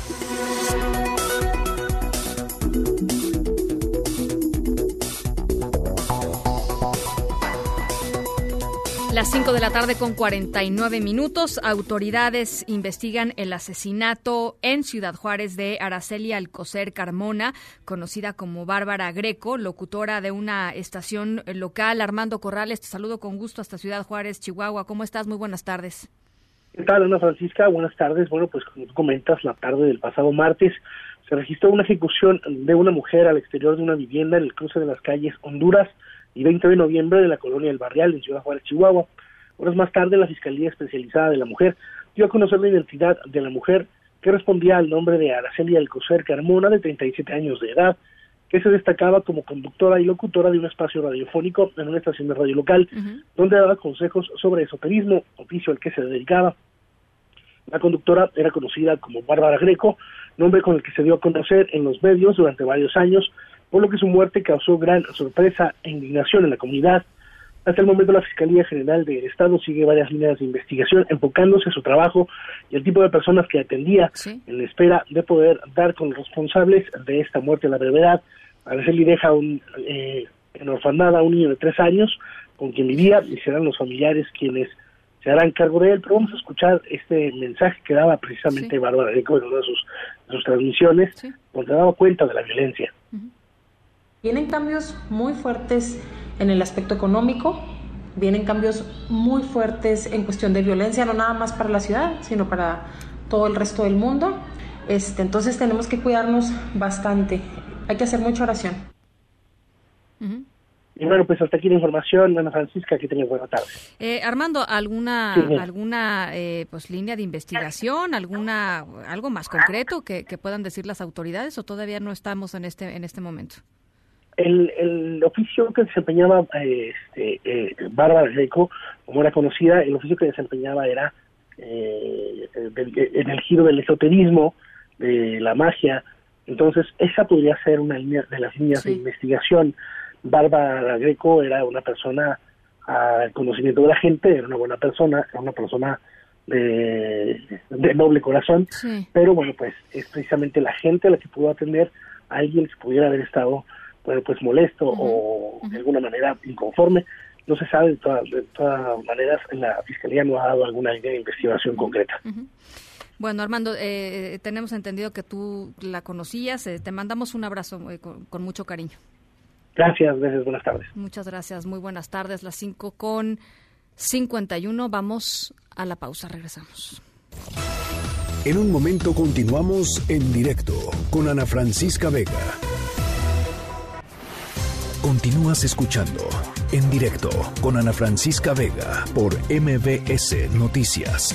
Las 5 de la tarde con 49 minutos, autoridades investigan el asesinato en Ciudad Juárez de Araceli Alcocer Carmona, conocida como Bárbara Greco, locutora de una estación local. Armando Corrales, te saludo con gusto hasta Ciudad Juárez, Chihuahua. ¿Cómo estás? Muy buenas tardes. ¿Qué tal, Ana Francisca? Buenas tardes. Bueno, pues como comentas, la tarde del pasado martes se registró una ejecución de una mujer al exterior de una vivienda en el cruce de las calles Honduras y 20 de noviembre de la colonia El Barrial en Ciudad Juárez, Chihuahua. Horas más tarde, la Fiscalía Especializada de la Mujer dio a conocer la identidad de la mujer que respondía al nombre de Araceli Alcocer Carmona, de 37 años de edad, que se destacaba como conductora y locutora de un espacio radiofónico en una estación de radio local, donde daba consejos sobre esoterismo, oficio al que se dedicaba. La conductora era conocida como Bárbara Greco, nombre con el que se dio a conocer en los medios durante varios años, por lo que su muerte causó gran sorpresa e indignación en la comunidad. Hasta el momento la Fiscalía General del Estado sigue varias líneas de investigación enfocándose en su trabajo y el tipo de personas que atendía en la espera de poder dar con los responsables de esta muerte a la brevedad. Araceli deja un, eh, en orfanada a un niño de tres años con quien vivía y serán los familiares quienes se harán cargo de él, pero vamos a escuchar este mensaje que daba precisamente Bárbara Rico en una de sus, sus transmisiones, donde daba cuenta de la violencia. Vienen cambios muy fuertes en el aspecto económico, vienen cambios muy fuertes en cuestión de violencia, no nada más para la ciudad, sino para todo el resto del mundo. Este, entonces tenemos que cuidarnos bastante. Hay que hacer mucha oración. Y bueno, pues hasta aquí la información, Ana Francisca, que tengas buena tarde. Eh, Armando, ¿alguna alguna eh, pues línea de investigación, alguna algo más concreto que, que puedan decir las autoridades o todavía no estamos en este en este momento? El, el oficio que desempeñaba este, eh, Bárbara Greco, como era conocida, el oficio que desempeñaba era eh, en el giro del esoterismo, de la magia. Entonces, esa podría ser una línea de las líneas de investigación. Bárbara Greco era una persona al conocimiento de la gente, era una buena persona, era una persona de, de noble corazón, pero bueno, pues es precisamente la gente a la que pudo atender a alguien que pudiera haber estado pues molesto o de alguna manera inconforme. No se sabe, de, de todas maneras, la Fiscalía no ha dado alguna idea de investigación concreta. Bueno, Armando, eh, tenemos entendido que tú la conocías. Eh, te mandamos un abrazo eh, con, mucho cariño. Gracias, gracias, buenas tardes. Muchas gracias, muy buenas tardes. Las 5 con 51. Vamos a la pausa, regresamos. En un momento continuamos en directo con Ana Francisca Vega. Continúas escuchando en directo con Ana Francisca Vega por MBS Noticias.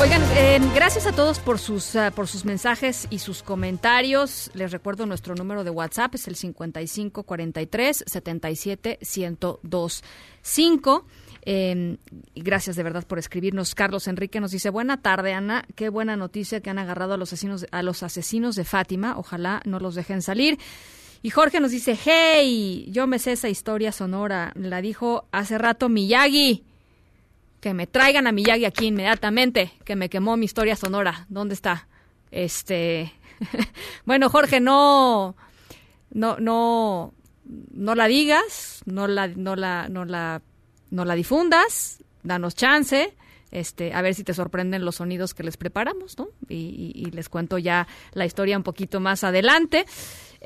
Oigan, eh, gracias a todos por sus, uh, por sus mensajes y sus comentarios. Les recuerdo nuestro número de WhatsApp es el 5543 77 1025. Eh, gracias de verdad por escribirnos. Carlos Enrique nos dice, buena tarde, Ana. Qué buena noticia que han agarrado a los asesinos, a los asesinos de Fátima. Ojalá no los dejen salir. Y Jorge nos dice, hey, yo me sé esa historia sonora. La dijo hace rato Miyagi. Que me traigan a Miyagi aquí inmediatamente, que me quemó mi historia sonora. ¿Dónde está? Este, (laughs) bueno, Jorge, no, no, no, no la digas, no la, no la, no la no la difundas, danos chance, este, a ver si te sorprenden los sonidos que les preparamos, ¿no? Y, les cuento ya la historia un poquito más adelante.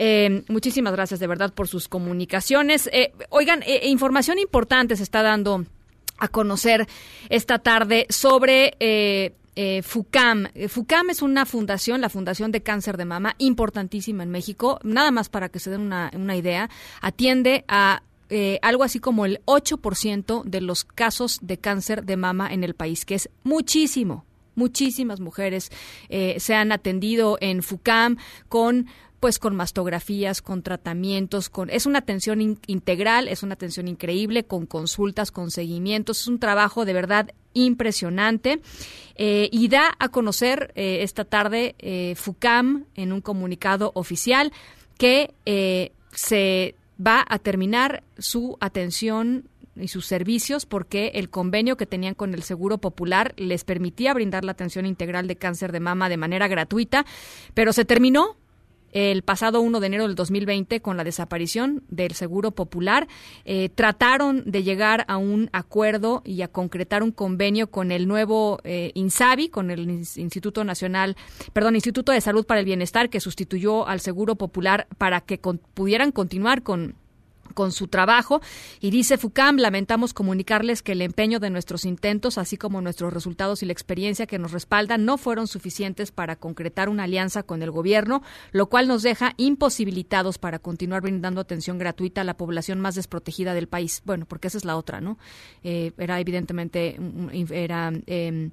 Eh, muchísimas gracias de verdad por sus comunicaciones. Eh, oigan, eh, información importante se está dando a conocer esta tarde sobre FUCAM. FUCAM es una fundación, la Fundación de Cáncer de Mama, importantísima en México. Nada más para que se den una, una idea, atiende a eh, algo así como el 8% de los casos de cáncer de mama en el país, que es muchísimo. Muchísimas mujeres eh, se han atendido en FUCAM con pues con mastografías, con tratamientos, con es una atención integral, es una atención increíble, con consultas, con seguimientos, es un trabajo de verdad impresionante eh, y da a conocer esta tarde FUCAM en un comunicado oficial que se va a terminar su atención y sus servicios porque el convenio que tenían con el Seguro Popular les permitía brindar la atención integral de cáncer de mama de manera gratuita, pero se terminó el pasado 1 de enero del 2020 con la desaparición del Seguro Popular. Eh, trataron de llegar a un acuerdo y a concretar un convenio con el nuevo eh, INSABI, con el Instituto Nacional, perdón, Instituto de Salud para el Bienestar, que sustituyó al Seguro Popular para que pudieran continuar con con su trabajo y dice FUCAM, lamentamos comunicarles que el empeño de nuestros intentos, así como nuestros resultados y la experiencia que nos respaldan, no fueron suficientes para concretar una alianza con el gobierno, lo cual nos deja imposibilitados para continuar brindando atención gratuita a la población más desprotegida del país. Bueno, porque esa es la otra, ¿no? Eh, era evidentemente, era... Em,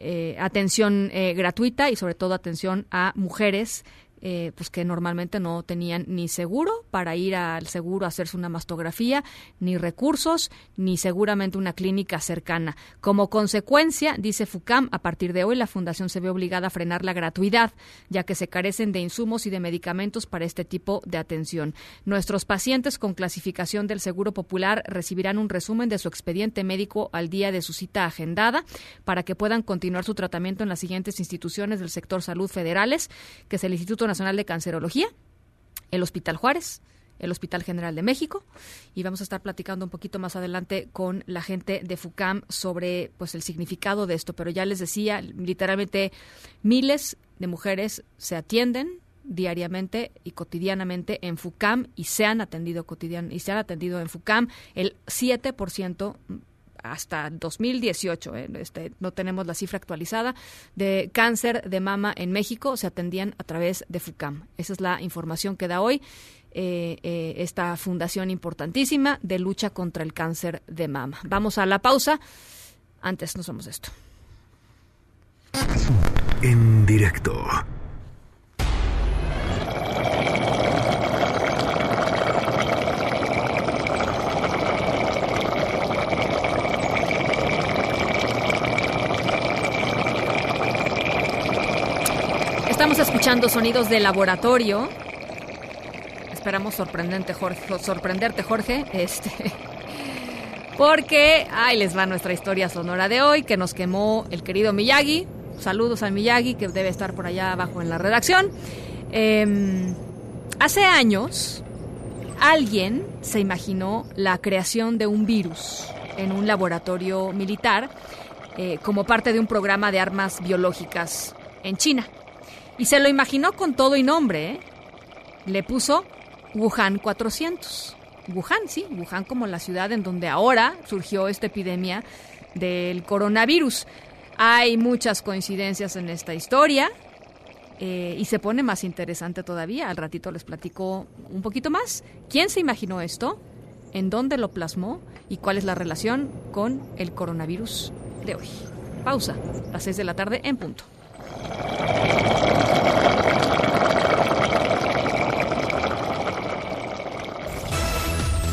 eh, atención eh, gratuita y sobre todo atención a mujeres eh, pues que normalmente no tenían ni seguro para ir al seguro a hacerse una mastografía, ni recursos, ni seguramente una clínica cercana. Como consecuencia, dice FUCAM, a partir de hoy la Fundación se ve obligada a frenar la gratuidad, ya que se carecen de insumos y de medicamentos para este tipo de atención. Nuestros pacientes con clasificación del Seguro Popular recibirán un resumen de su expediente médico al día de su cita agendada para que puedan continuar su tratamiento en las siguientes instituciones del sector salud federales, que es el Instituto Nacional de Cancerología, el Hospital Juárez, el Hospital General de México y vamos a estar platicando un poquito más adelante con la gente de FUCAM sobre pues el significado de esto, pero ya les decía, literalmente miles de mujeres se atienden diariamente y cotidianamente en FUCAM y se han atendido cotidian y se han atendido en FUCAM. El 7% hasta 2018, eh, este, no tenemos la cifra actualizada, de cáncer de mama en México se atendían a través de FUCAM. Esa es la información que da hoy eh, eh, esta fundación importantísima de lucha contra el cáncer de mama. Vamos a la pausa. Antes nos vamos esto. En directo. Estamos escuchando sonidos de laboratorio. Esperamos sorprenderte, Jorge. Este, (laughs) porque ahí les va nuestra historia sonora de hoy, que nos quemó el querido Miyagi. Saludos a Miyagi, que debe estar por allá abajo en la redacción. Em, hace años, alguien se imaginó la creación de un virus en un laboratorio militar eh, como parte de un programa de armas biológicas en China. Y se lo imaginó con todo y nombre. ¿eh? Le puso Wuhan 400. Wuhan, sí, Wuhan como la ciudad en donde ahora surgió esta epidemia del coronavirus. Hay muchas coincidencias en esta historia eh, y se pone más interesante todavía. Al ratito les platico un poquito más. ¿Quién se imaginó esto? ¿En dónde lo plasmó? ¿Y cuál es la relación con el coronavirus de hoy? Pausa, las 6 de la tarde en punto.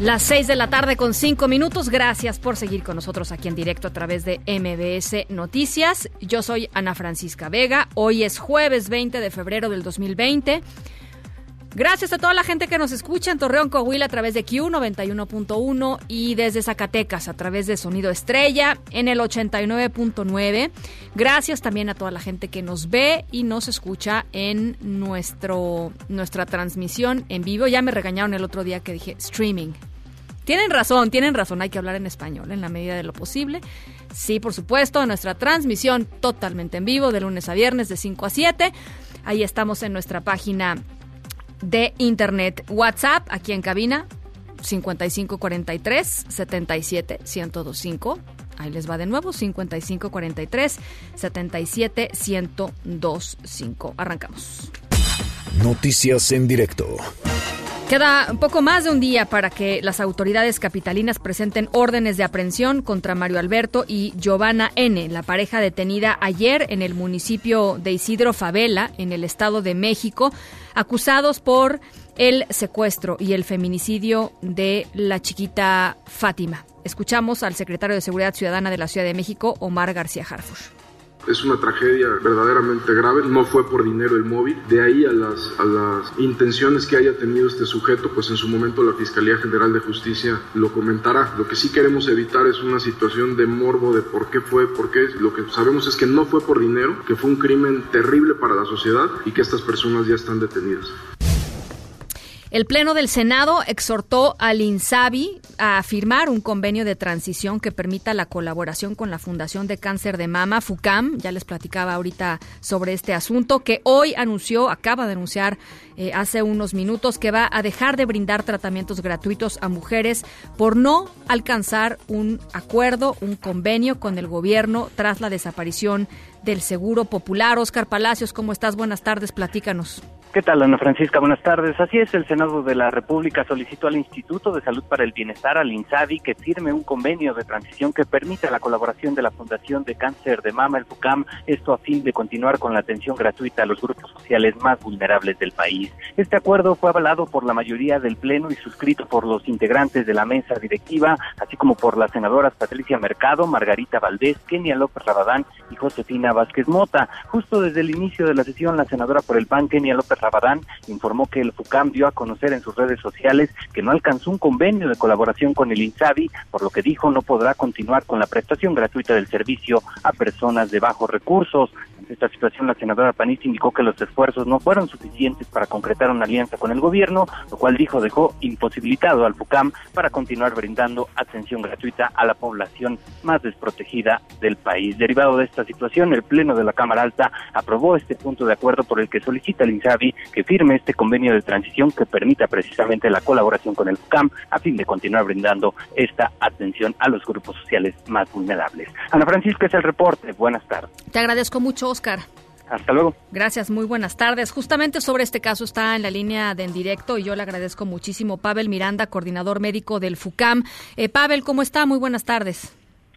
Las 6 de la tarde con 5 minutos. Gracias por seguir con nosotros aquí en directo a través de MBS Noticias. Yo soy Ana Francisca Vega. Hoy es jueves 20 de febrero del 2020. Gracias a toda la gente que nos escucha en Torreón, Coahuila a través de Q91.1 y desde Zacatecas a través de Sonido Estrella en el 89.9. Gracias también a toda la gente que nos ve y nos escucha en nuestro, nuestra transmisión en vivo. Ya me regañaron el otro día que dije streaming. Tienen razón, tienen razón, hay que hablar en español en la medida de lo posible. Sí, por supuesto, nuestra transmisión totalmente en vivo de lunes a viernes de 5 a 7. Ahí estamos en nuestra página de internet. WhatsApp, aquí en cabina, 5543 77 1025. Ahí les va de nuevo, 5543 77 1025. Arrancamos. Noticias en directo. Queda poco más de un día para que las autoridades capitalinas presenten órdenes de aprehensión contra Mario Alberto y Giovanna N., la pareja detenida ayer en el municipio de Isidro Favela, en el Estado de México, acusados por el secuestro y el feminicidio de la chiquita Fátima. Escuchamos al secretario de Seguridad Ciudadana de la Ciudad de México, Omar García Harfush. Es una tragedia verdaderamente grave, no fue por dinero el móvil. De ahí a las, a las intenciones que haya tenido este sujeto, pues en su momento la Fiscalía General de Justicia lo comentará. Lo que sí queremos evitar es una situación de morbo de por qué fue, por qué. Lo que sabemos es que no fue por dinero, que fue un crimen terrible para la sociedad y que estas personas ya están detenidas. El Pleno del Senado exhortó al INSABI a firmar un convenio de transición que permita la colaboración con la Fundación de Cáncer de Mama, FUCAM. Ya les platicaba ahorita sobre este asunto, que hoy anunció, acaba de anunciar eh, hace unos minutos, que va a dejar de brindar tratamientos gratuitos a mujeres por no alcanzar un acuerdo, un convenio con el gobierno tras la desaparición del Seguro Popular. Oscar Palacios, ¿cómo estás? Buenas tardes, platícanos. ¿Qué tal, Ana Francisca? Buenas tardes. Así es, el Senado de la República solicitó al Instituto de Salud para el Bienestar, al INSABI, que firme un convenio de transición que permita la colaboración de la Fundación de Cáncer de Mama, el FUCAM, esto a fin de continuar con la atención gratuita a los grupos sociales más vulnerables del país. Este acuerdo fue avalado por la mayoría del Pleno y suscrito por los integrantes de la mesa directiva, así como por las senadoras Patricia Mercado, Margarita Valdés, Kenia López Rabadán y Josefina Vázquez Mota. Justo desde el inicio de la sesión, la senadora por el PAN, Kenia López Rabadán informó que el FUCAM dio a conocer en sus redes sociales que no alcanzó un convenio de colaboración con el INSABI, por lo que dijo no podrá continuar con la prestación gratuita del servicio a personas de bajos recursos. En esta situación, la senadora panista indicó que los esfuerzos no fueron suficientes para concretar una alianza con el gobierno, lo cual dijo dejó imposibilitado al FUCAM para continuar brindando atención gratuita a la población más desprotegida del país. Derivado de esta situación, el Pleno de la Cámara Alta aprobó este punto de acuerdo por el que solicita al INSABI que firme este convenio de transición que permita precisamente la colaboración con el FUCAM a fin de continuar brindando esta atención a los grupos sociales más vulnerables. Ana Francisca es el reporte. Buenas tardes. Te agradezco mucho, Oscar. Hasta luego. Gracias, muy buenas tardes. Justamente sobre este caso está en la línea de en directo y yo le agradezco muchísimo Pavel Miranda, coordinador médico del FUCAM. Eh, Pavel, ¿cómo está? Muy buenas tardes.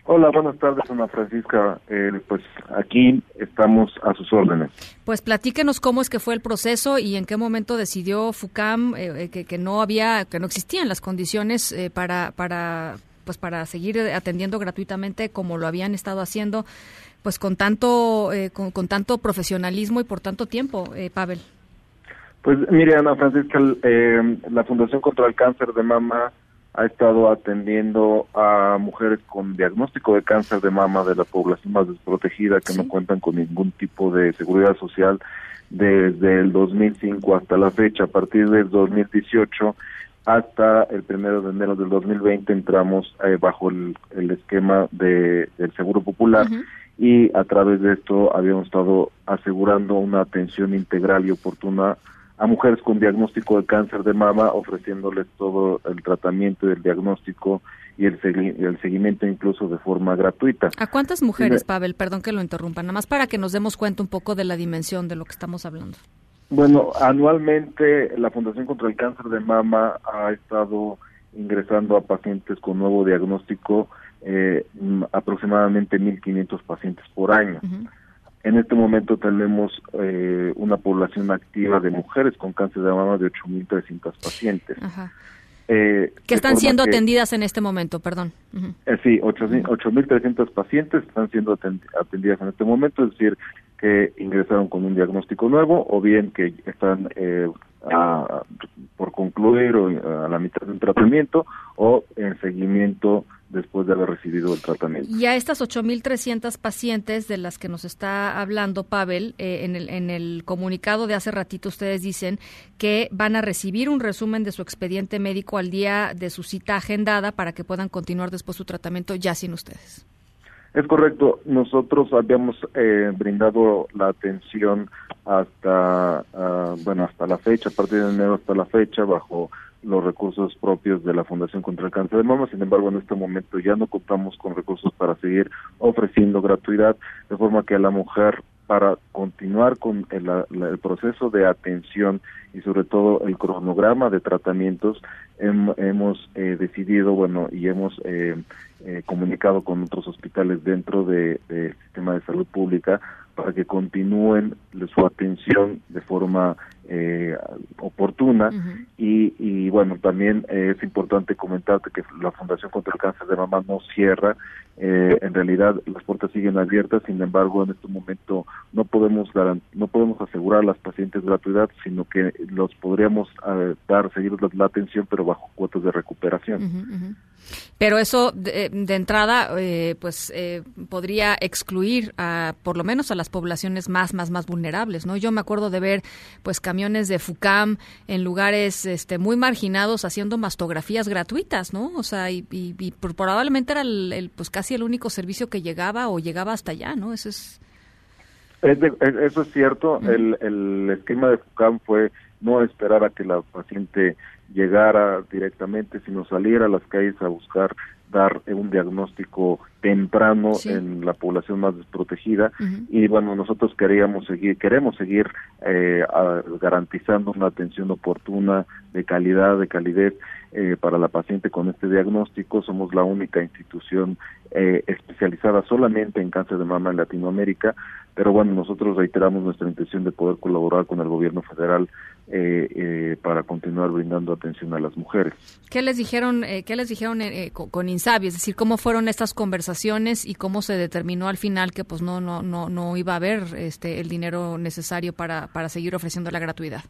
Hola, buenas tardes, Ana Francisca. Eh, pues aquí estamos a sus órdenes. Pues platíquenos cómo es que fue el proceso y en qué momento decidió FUCAM eh, que, que, no había, que no existían las condiciones eh, para, para, pues para seguir atendiendo gratuitamente como lo habían estado haciendo, pues con tanto, con, con, tanto profesionalismo y por tanto tiempo, Pavel. Pues mire, Ana Francisca, la Fundación contra el Cáncer de Mama ha estado atendiendo a mujeres con diagnóstico de cáncer de mama de la población más desprotegida que no cuentan con ningún tipo de seguridad social desde el 2005 hasta la fecha. A partir del 2018 hasta el primero de enero del 2020 entramos eh, bajo el, esquema de, del Seguro Popular y a través de esto habíamos estado asegurando una atención integral y oportuna a mujeres con diagnóstico de cáncer de mama, ofreciéndoles todo el tratamiento y el diagnóstico y el, el seguimiento incluso de forma gratuita. ¿A cuántas mujeres, Pavel? Perdón que lo interrumpa, nada más para que nos demos cuenta un poco de la dimensión de lo que estamos hablando. Bueno, anualmente la Fundación contra el Cáncer de Mama ha estado ingresando a pacientes con nuevo diagnóstico eh, aproximadamente 1.500 pacientes por año. En este momento tenemos eh, una población activa de mujeres con cáncer de mama de 8.300 pacientes. Eh, que están siendo atendidas en este momento, perdón. Eh, sí, 8.300 pacientes están siendo atendidas en este momento, es decir, que ingresaron con un diagnóstico nuevo o bien que están eh, por concluir o a la mitad del tratamiento o en seguimiento después de haber recibido el tratamiento. Y a estas 8.300 pacientes de las que nos está hablando Pavel, eh, en, el, en el comunicado de hace ratito ustedes dicen que van a recibir un resumen de su expediente médico al día de su cita agendada para que puedan continuar después su tratamiento ya sin ustedes. Es correcto. Nosotros habíamos eh, brindado la atención hasta, ah, bueno, hasta la fecha, a partir de enero hasta la fecha, bajo los recursos propios de la Fundación contra el Cáncer de Mama. Sin embargo, en este momento ya no contamos con recursos para seguir ofreciendo gratuidad, de forma que a la mujer para continuar con el, proceso de atención y sobre todo el cronograma de tratamientos hemos eh, decidido bueno y hemos eh, eh, comunicado con otros hospitales dentro del sistema de salud pública para que continúen su atención de forma eh, oportuna. Y, y, bueno también es importante comentarte que la Fundación contra el Cáncer de Mama no cierra. Eh, en realidad las puertas siguen abiertas. Sin embargo en este momento no podemos no podemos asegurar a las pacientes gratuidad sino que los podríamos eh, dar seguir la, atención pero bajo cuotas de recuperación pero eso de, entrada pues podría excluir a por lo menos a las poblaciones más más más vulnerables no yo me acuerdo de ver pues camiones de FUCAM en lugares este, muy marginados haciendo mastografías gratuitas, ¿no? O sea, y, probablemente era el, pues casi el único servicio que llegaba o llegaba hasta allá, ¿no? Eso es... eso es cierto. el, el esquema de FUCAM fue no esperar a que la paciente llegara directamente, sino salir a las calles a buscar dar un diagnóstico temprano en la población más desprotegida. Y bueno nosotros queríamos seguir queremos seguir eh, garantizando una atención oportuna de calidad de calidez eh, para la paciente con este diagnóstico. Somos la única institución eh, especializada solamente en cáncer de mama en Latinoamérica pero bueno nosotros reiteramos nuestra intención de poder colaborar con el gobierno federal eh, eh, para continuar brindando atención a las mujeres. ¿Qué les dijeron, eh, qué les dijeron eh, con, Insabi? Es decir, ¿cómo fueron estas conversaciones y cómo se determinó al final que pues no, no, no, no iba a haber este, el dinero necesario para, para seguir ofreciendo la gratuidad?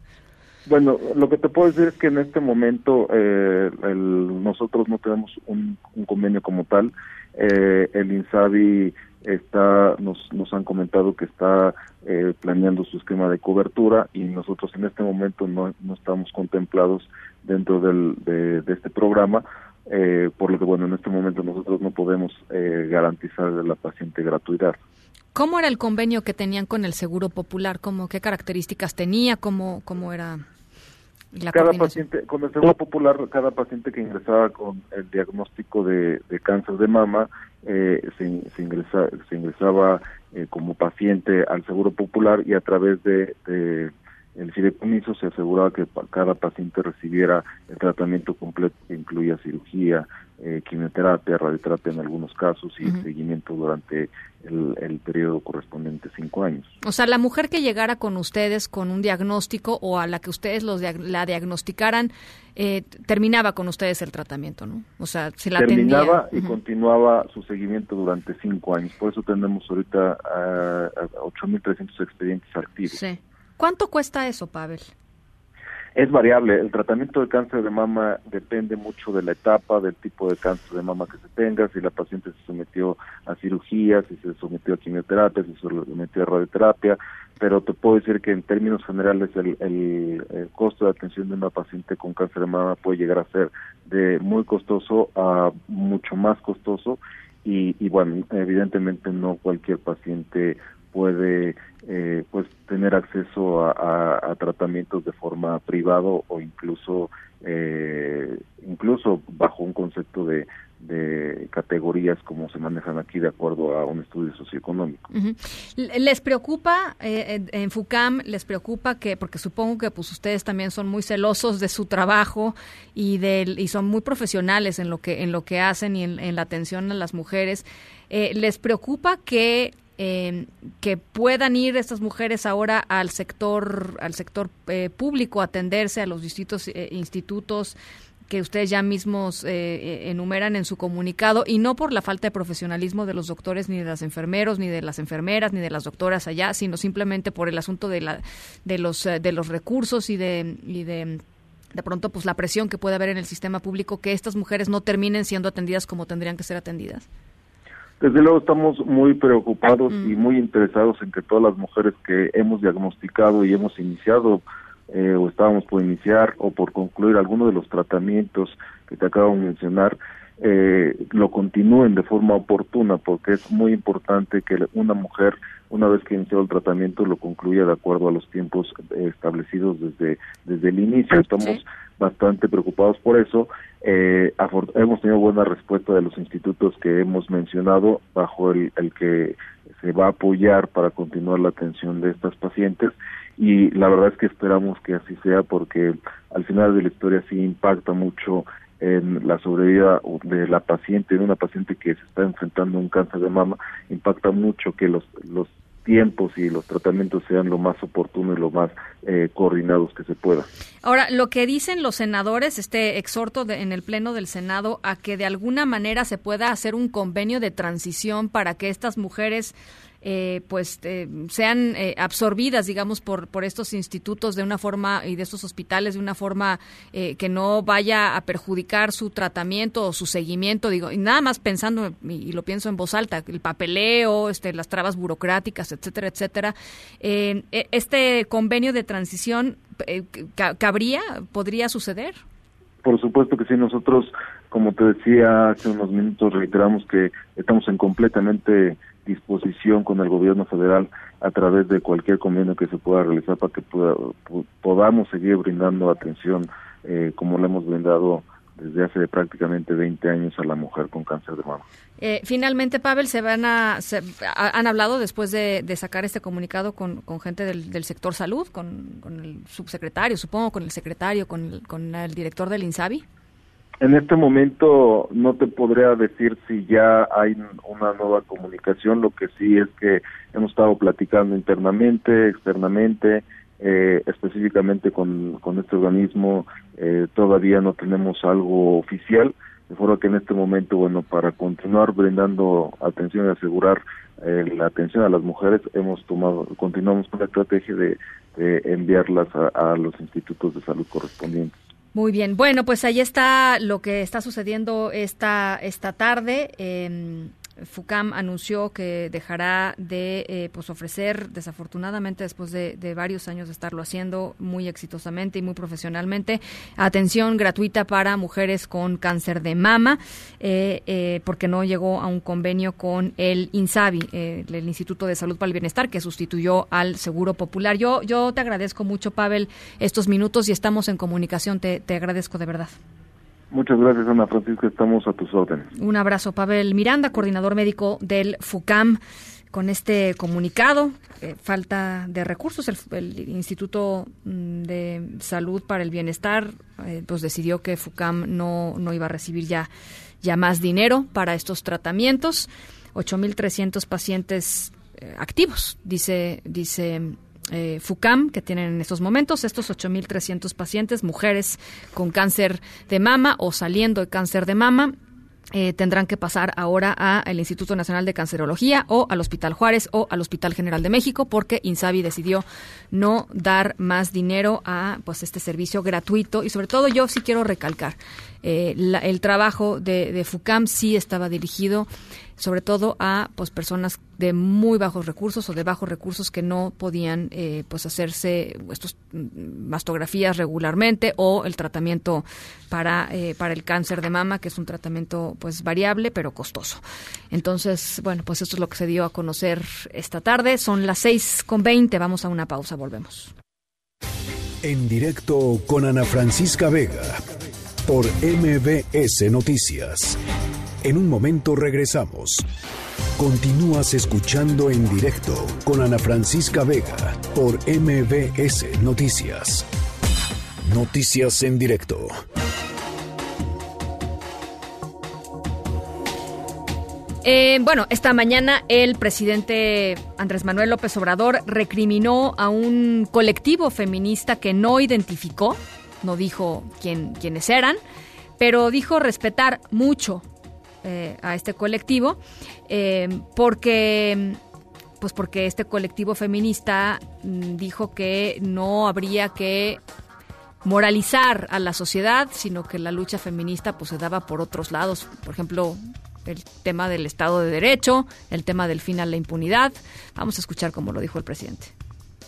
Bueno, lo que te puedo decir es que en este momento el, nosotros no tenemos un, un convenio como tal. el INSABI está nos, nos han comentado que está eh, planeando su esquema de cobertura y nosotros en este momento no, no estamos contemplados dentro del, de, este programa eh, por lo que bueno en este momento nosotros no podemos eh, garantizar a la paciente gratuidad ¿Cómo era el convenio que tenían con el Seguro Popular? ¿Cómo, ¿Qué características tenía? ¿Cómo, cómo era? cada paciente, con el Seguro Popular, cada paciente que ingresaba con el diagnóstico de, cáncer de mama, eh, se, se, ingresaba eh, como paciente al Seguro Popular y a través de, de el fideicomiso se aseguraba que cada paciente recibiera el tratamiento completo que incluía cirugía, eh, quimioterapia, radioterapia en algunos casos y seguimiento durante el, periodo correspondiente cinco años. O sea, la mujer que llegara con ustedes con un diagnóstico o a la que ustedes los la diagnosticaran, eh, terminaba con ustedes el tratamiento, ¿no? O sea, se la terminaba y continuaba su seguimiento durante cinco años. Por eso tenemos ahorita a, a 8.300 expedientes activos. Sí. ¿Cuánto cuesta eso, Pavel? Es variable. El tratamiento de cáncer de mama depende mucho de la etapa, del tipo de cáncer de mama que se tenga, si la paciente se sometió a cirugía, si se sometió a quimioterapia, si se sometió a radioterapia, pero te puedo decir que en términos generales el, el, costo de atención de una paciente con cáncer de mama puede llegar a ser de muy costoso a mucho más costoso y, y bueno, evidentemente no cualquier paciente puede eh, pues tener acceso a, tratamientos de forma privado o incluso eh, incluso bajo un concepto de, categorías como se manejan aquí de acuerdo a un estudio socioeconómico. ¿Les preocupa eh, en FUCAM, les preocupa que, porque supongo que pues ustedes también son muy celosos de su trabajo y, de, y son muy profesionales en lo que, en lo que hacen y en, la atención a las mujeres, eh, ¿les preocupa que eh, que puedan ir estas mujeres ahora al sector al sector eh, público a atenderse a los distintos institutos que ustedes ya mismos eh, eh, enumeran en su comunicado y no por la falta de profesionalismo de los doctores ni de los enfermeros ni de las enfermeras ni de las doctoras allá sino simplemente por el asunto de la de los eh, de los recursos y de y de de pronto pues la presión que puede haber en el sistema público que estas mujeres no terminen siendo atendidas como tendrían que ser atendidas desde luego estamos muy preocupados y muy interesados en que todas las mujeres que hemos diagnosticado y hemos iniciado eh, o estábamos por iniciar o por concluir alguno de los tratamientos que te acabo de mencionar, eh, lo continúen de forma oportuna, porque es muy importante que una mujer, una vez que inició el tratamiento, lo concluya de acuerdo a los tiempos eh, establecidos desde, desde el inicio. Estamos bastante preocupados por eso. Eh, hemos tenido buena respuesta de los institutos que hemos mencionado, bajo el, el que se va a apoyar para continuar la atención de estas pacientes. Y la verdad es que esperamos que así sea porque al final de la historia sí impacta mucho en la sobrevida de la paciente, de una paciente que se está enfrentando a un cáncer de mama, impacta mucho que los, los tiempos y los tratamientos sean lo más oportunos y lo más eh, coordinados que se pueda. Ahora, lo que dicen los senadores, este exhorto en el Pleno del Senado a que de alguna manera se pueda hacer un convenio de transición para que estas mujeres eh, pues eh, sean eh, absorbidas, digamos, por, por estos institutos de una forma y de estos hospitales de una forma que no vaya a perjudicar su tratamiento o su seguimiento, digo, y nada más pensando, y, lo pienso en voz alta, el papeleo, este, las trabas burocráticas, etcétera, etcétera. E, ¿Este convenio de transición cabría, podría suceder? Por supuesto que sí, nosotros, como te decía hace unos minutos, reiteramos que estamos en completamente disposición con el gobierno federal a través de cualquier convenio que se pueda realizar para que podamos seguir brindando atención eh, como le hemos brindado desde hace prácticamente 20 años a la mujer con cáncer de mama. Eh, finalmente, Pavel, se van a, han hablado después de, sacar este comunicado con, gente del, sector salud, con, el subsecretario, supongo, con el secretario, con con el director del INSABI. En este momento no te podría decir si ya hay una nueva comunicación, lo que sí es que hemos estado platicando internamente, externamente, eh, específicamente con, con este organismo, eh, todavía no tenemos algo oficial, de forma que en este momento, bueno, para continuar brindando atención y asegurar eh, la atención a las mujeres, hemos tomado, continuamos con la estrategia de, enviarlas a los institutos de salud correspondientes. Muy bien, bueno, pues ahí está lo que está sucediendo esta, esta tarde. Eh, FUCAM anunció que dejará de eh, pues ofrecer, desafortunadamente después de, varios años de estarlo haciendo muy exitosamente y muy profesionalmente, atención gratuita para mujeres con cáncer de mama, eh, eh, porque no llegó a un convenio con el INSABI, el Instituto de Salud para el Bienestar, que sustituyó al Seguro Popular. Yo, yo te agradezco mucho, Pavel, estos minutos y estamos en comunicación. te agradezco de verdad. Muchas gracias, Ana Francisca. Estamos a tus órdenes. Un abrazo, Pavel Miranda, coordinador médico del FUCAM. Con este comunicado, eh, falta de recursos, el, Instituto mm, de Salud para el Bienestar eh, pues decidió que FUCAM no, no iba a recibir ya, ya más dinero para estos tratamientos. 8.300 pacientes eh, activos, dice, dice eh, FUCAM, que tienen en estos momentos estos 8.300 pacientes, mujeres con cáncer de mama o saliendo de cáncer de mama. Eh, tendrán que pasar ahora al Instituto Nacional de Cancerología o al Hospital Juárez o al Hospital General de México porque Insabi decidió no dar más dinero a pues este servicio gratuito y sobre todo yo sí quiero recalcar eh, el trabajo de, de FUCAM sí estaba dirigido sobre todo a pues personas de muy bajos recursos o de bajos recursos que no podían eh, pues hacerse estos mm, mastografías regularmente o el tratamiento para eh, para el cáncer de mama que es un tratamiento pues variable pero costoso. Entonces bueno pues esto es lo que se dio a conocer esta tarde. Son las seis con veinte. Vamos a una pausa. Volvemos. En directo con Ana Francisca Vega por MBS Noticias En un momento regresamos. Continúas escuchando en directo con Ana Francisca Vega por MBS Noticias. Noticias en directo. Eh, bueno, esta mañana el presidente Andrés Manuel López Obrador recriminó a un colectivo feminista que no identificó, no dijo quién, quiénes eran, pero dijo respetar mucho eh, a este colectivo eh, porque pues porque este colectivo feminista mm, dijo que no habría que moralizar a la sociedad, sino que la lucha feminista pues se daba por otros lados, por ejemplo, el tema del Estado de Derecho, el tema del fin a la impunidad. Vamos a escuchar cómo lo dijo el presidente.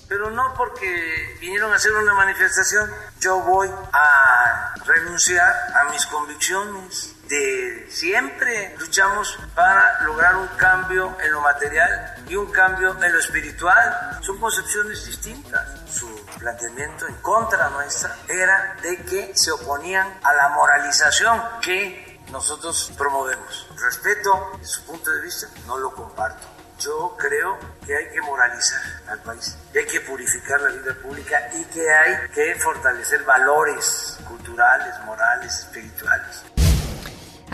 Pero no porque vinieron a hacer una manifestación, yo voy a renunciar a mis convicciones de siempre luchamos para lograr un cambio en lo material y un cambio en lo espiritual. Son concepciones distintas. Su planteamiento en contra nuestra era de que se oponían a la moralización que nosotros promovemos. Respeto su punto de vista, no lo comparto. Yo creo que hay que moralizar al país, que hay que purificar la vida pública y que hay que fortalecer valores culturales, morales, espirituales.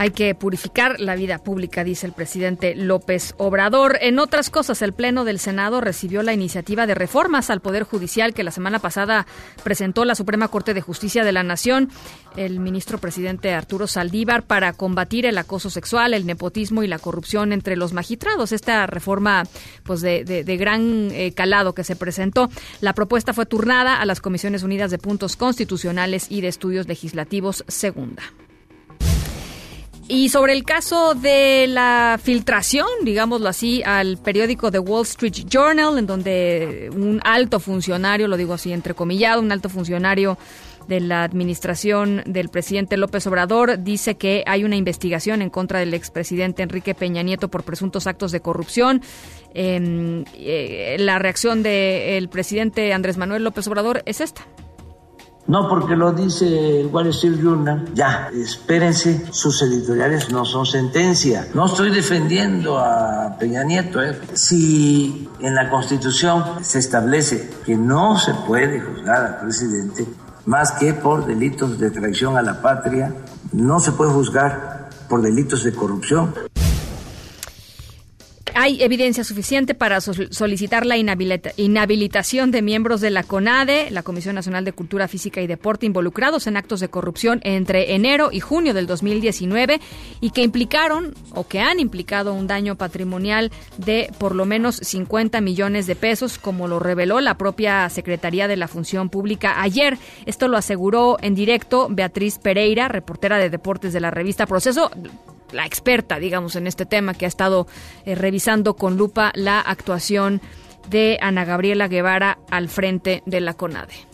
Hay que purificar la vida pública, dice el presidente López Obrador. En otras cosas, el Pleno del Senado recibió la iniciativa de reformas al Poder Judicial que la semana pasada presentó la Suprema Corte de Justicia de la Nación, el ministro presidente Arturo Saldívar, para combatir el acoso sexual, el nepotismo y la corrupción entre los magistrados. Esta reforma pues de, de, gran eh, calado que se presentó. La propuesta fue turnada a las Comisiones Unidas de Puntos Constitucionales y de Estudios Legislativos Segunda. Y sobre el caso de la filtración, digámoslo así, al periódico The Wall Street Journal, en donde un alto funcionario, lo digo así entrecomillado, un alto funcionario de la administración del presidente López Obrador dice que hay una investigación en contra del expresidente Enrique Peña Nieto por presuntos actos de corrupción. Em, eh, la reacción del presidente Andrés Manuel López Obrador es esta. No porque lo dice el Wall Street Journal. Ya, espérense, sus editoriales no son sentencia. No estoy defendiendo a Peña Nieto. ¿eh? Si en la Constitución se establece que no se puede juzgar al presidente más que por delitos de traición a la patria, no se puede juzgar por delitos de corrupción. Hay evidencia suficiente para solicitar la inhabilitación de miembros de la CONADE, la Comisión Nacional de Cultura Física y Deporte, involucrados en actos de corrupción entre enero y junio del 2019 y que implicaron o que han implicado un daño patrimonial de por lo menos 50 millones de pesos, como lo reveló la propia Secretaría de la Función Pública ayer. Esto lo aseguró en directo Beatriz Pereira, reportera de deportes de la revista Proceso la experta, digamos, en este tema, que ha estado eh, revisando con lupa la actuación de Ana Gabriela Guevara al frente de la CONADE.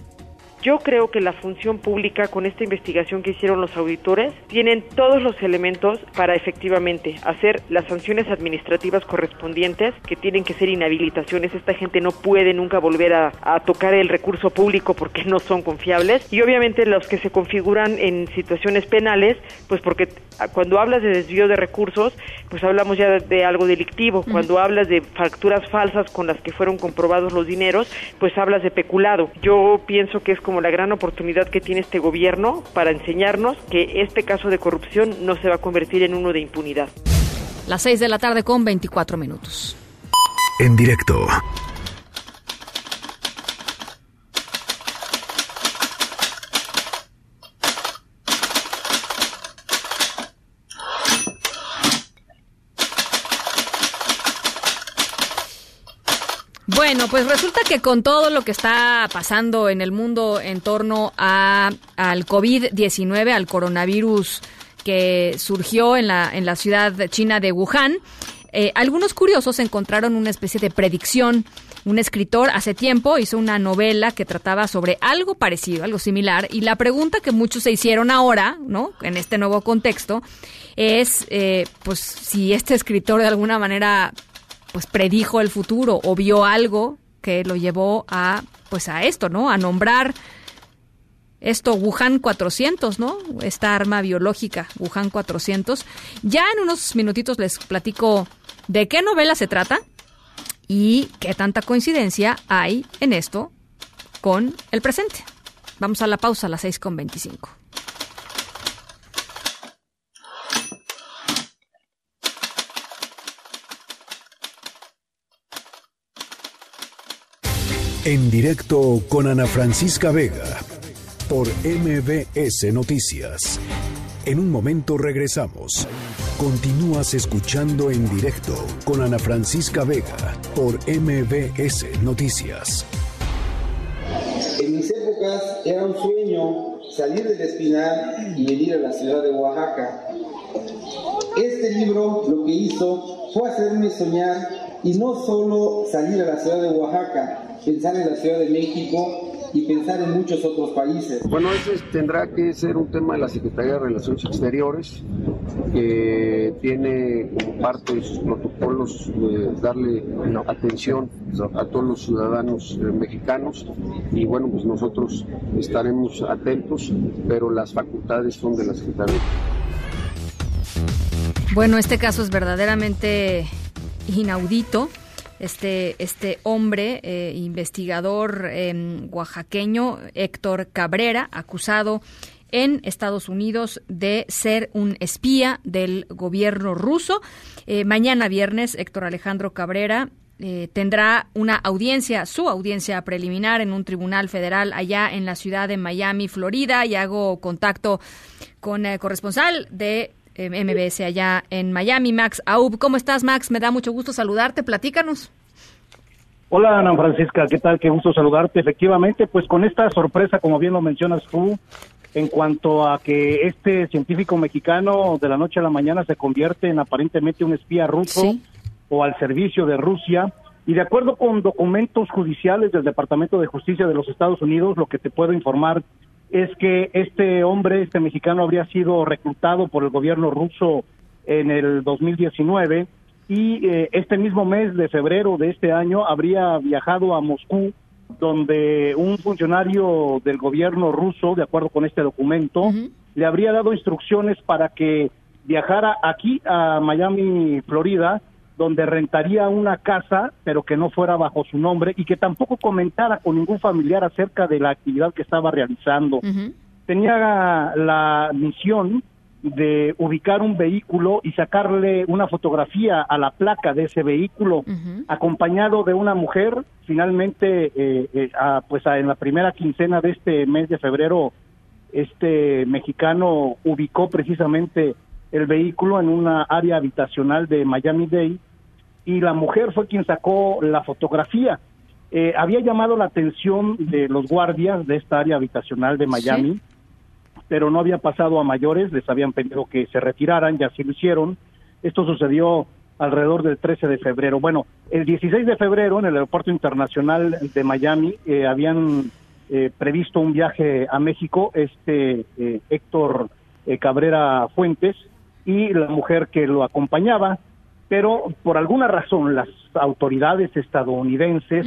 Yo creo que la función pública, con esta investigación que hicieron los auditores, tienen todos los elementos para efectivamente hacer las sanciones administrativas correspondientes, que tienen que ser inhabilitaciones. Esta gente no puede nunca volver a, tocar el recurso público porque no son confiables. Y obviamente los que se configuran en situaciones penales, pues porque cuando hablas de desvío de recursos, pues hablamos ya de, algo delictivo. Cuando hablas de facturas falsas con las que fueron comprobados los dineros, pues hablas de peculado. Yo pienso que es como la gran oportunidad que tiene este gobierno para enseñarnos que este caso de corrupción no se va a convertir en uno de impunidad. Las 6 de la tarde con 24 minutos. En directo. Bueno, pues resulta que con todo lo que está pasando en el mundo en torno al COVID-19, al coronavirus que surgió en la, en la ciudad china de Wuhan, eh, algunos curiosos encontraron una especie de predicción. Un escritor hace tiempo hizo una novela que trataba sobre algo parecido, algo similar, y la pregunta que muchos se hicieron ahora, ¿no? En este nuevo contexto, es, eh, pues, si este escritor de alguna manera pues predijo el futuro o vio algo que lo llevó a pues a esto, ¿no? A nombrar esto Wuhan 400, ¿no? Esta arma biológica Wuhan 400. Ya en unos minutitos les platico de qué novela se trata y qué tanta coincidencia hay en esto con el presente. Vamos a la pausa a las 6.25. En directo con Ana Francisca Vega por MBS Noticias. En un momento regresamos. Continúas escuchando en directo con Ana Francisca Vega por MBS Noticias. En mis épocas era un sueño salir del Espinar y venir a la ciudad de Oaxaca. Este libro lo que hizo fue hacerme soñar y no solo salir a la ciudad de Oaxaca, pensar en la Ciudad de México y pensar en muchos otros países. Bueno, ese tendrá que ser un tema de la Secretaría de Relaciones Exteriores, que tiene como parte de sus protocolos de darle atención a todos los ciudadanos eh, mexicanos y bueno, pues nosotros estaremos atentos, pero las facultades son de la Secretaría. Bueno, este caso es verdaderamente inaudito este, este hombre, eh, investigador em, oaxaqueño, Héctor Cabrera, acusado en Estados Unidos de ser un espía del gobierno ruso. Eh, mañana viernes, Héctor Alejandro Cabrera eh, tendrá una audiencia, su audiencia preliminar en un tribunal federal allá en la ciudad de Miami, Florida, y hago contacto con el corresponsal de eh, MBS allá en Miami, Max Aub. ¿Cómo estás, Max? Me da mucho gusto saludarte. Platícanos. Hola, Ana Francisca, ¿qué tal? Qué gusto saludarte. Efectivamente, pues con esta sorpresa, como bien lo mencionas tú, en cuanto a que este científico mexicano de la noche a la mañana se convierte en aparentemente un espía ruso o al servicio de Rusia. Y de acuerdo con documentos judiciales del Departamento de Justicia de los Estados Unidos, lo que te puedo informar es que este hombre, este mexicano, habría sido reclutado por el gobierno ruso en el 2019 y eh, este mismo mes de febrero de este año habría viajado a Moscú, donde un funcionario del gobierno ruso, de acuerdo con este documento, le habría dado instrucciones para que viajara aquí a Miami, Florida, donde rentaría una casa, pero que no fuera bajo su nombre y que tampoco comentara con ningún familiar acerca de la actividad que estaba realizando. Tenía la misión de ubicar un vehículo y sacarle una fotografía a la placa de ese vehículo, acompañado de una mujer. Finalmente, eh, eh, pues en la primera quincena de este mes de febrero, este mexicano ubicó precisamente el vehículo en una área habitacional de Miami-Dade y la mujer fue quien sacó la fotografía. Eh, había llamado la atención de los guardias de esta área habitacional de Miami, pero no había pasado a mayores, les habían pedido que se retiraran, ya así lo hicieron. Esto sucedió alrededor del 13 de febrero. Bueno, el 16 de febrero en el aeropuerto internacional de Miami eh, habían eh, previsto un viaje a México, este Héctor Cabrera Fuentes y la mujer que lo acompañaba, pero por alguna razón las autoridades estadounidenses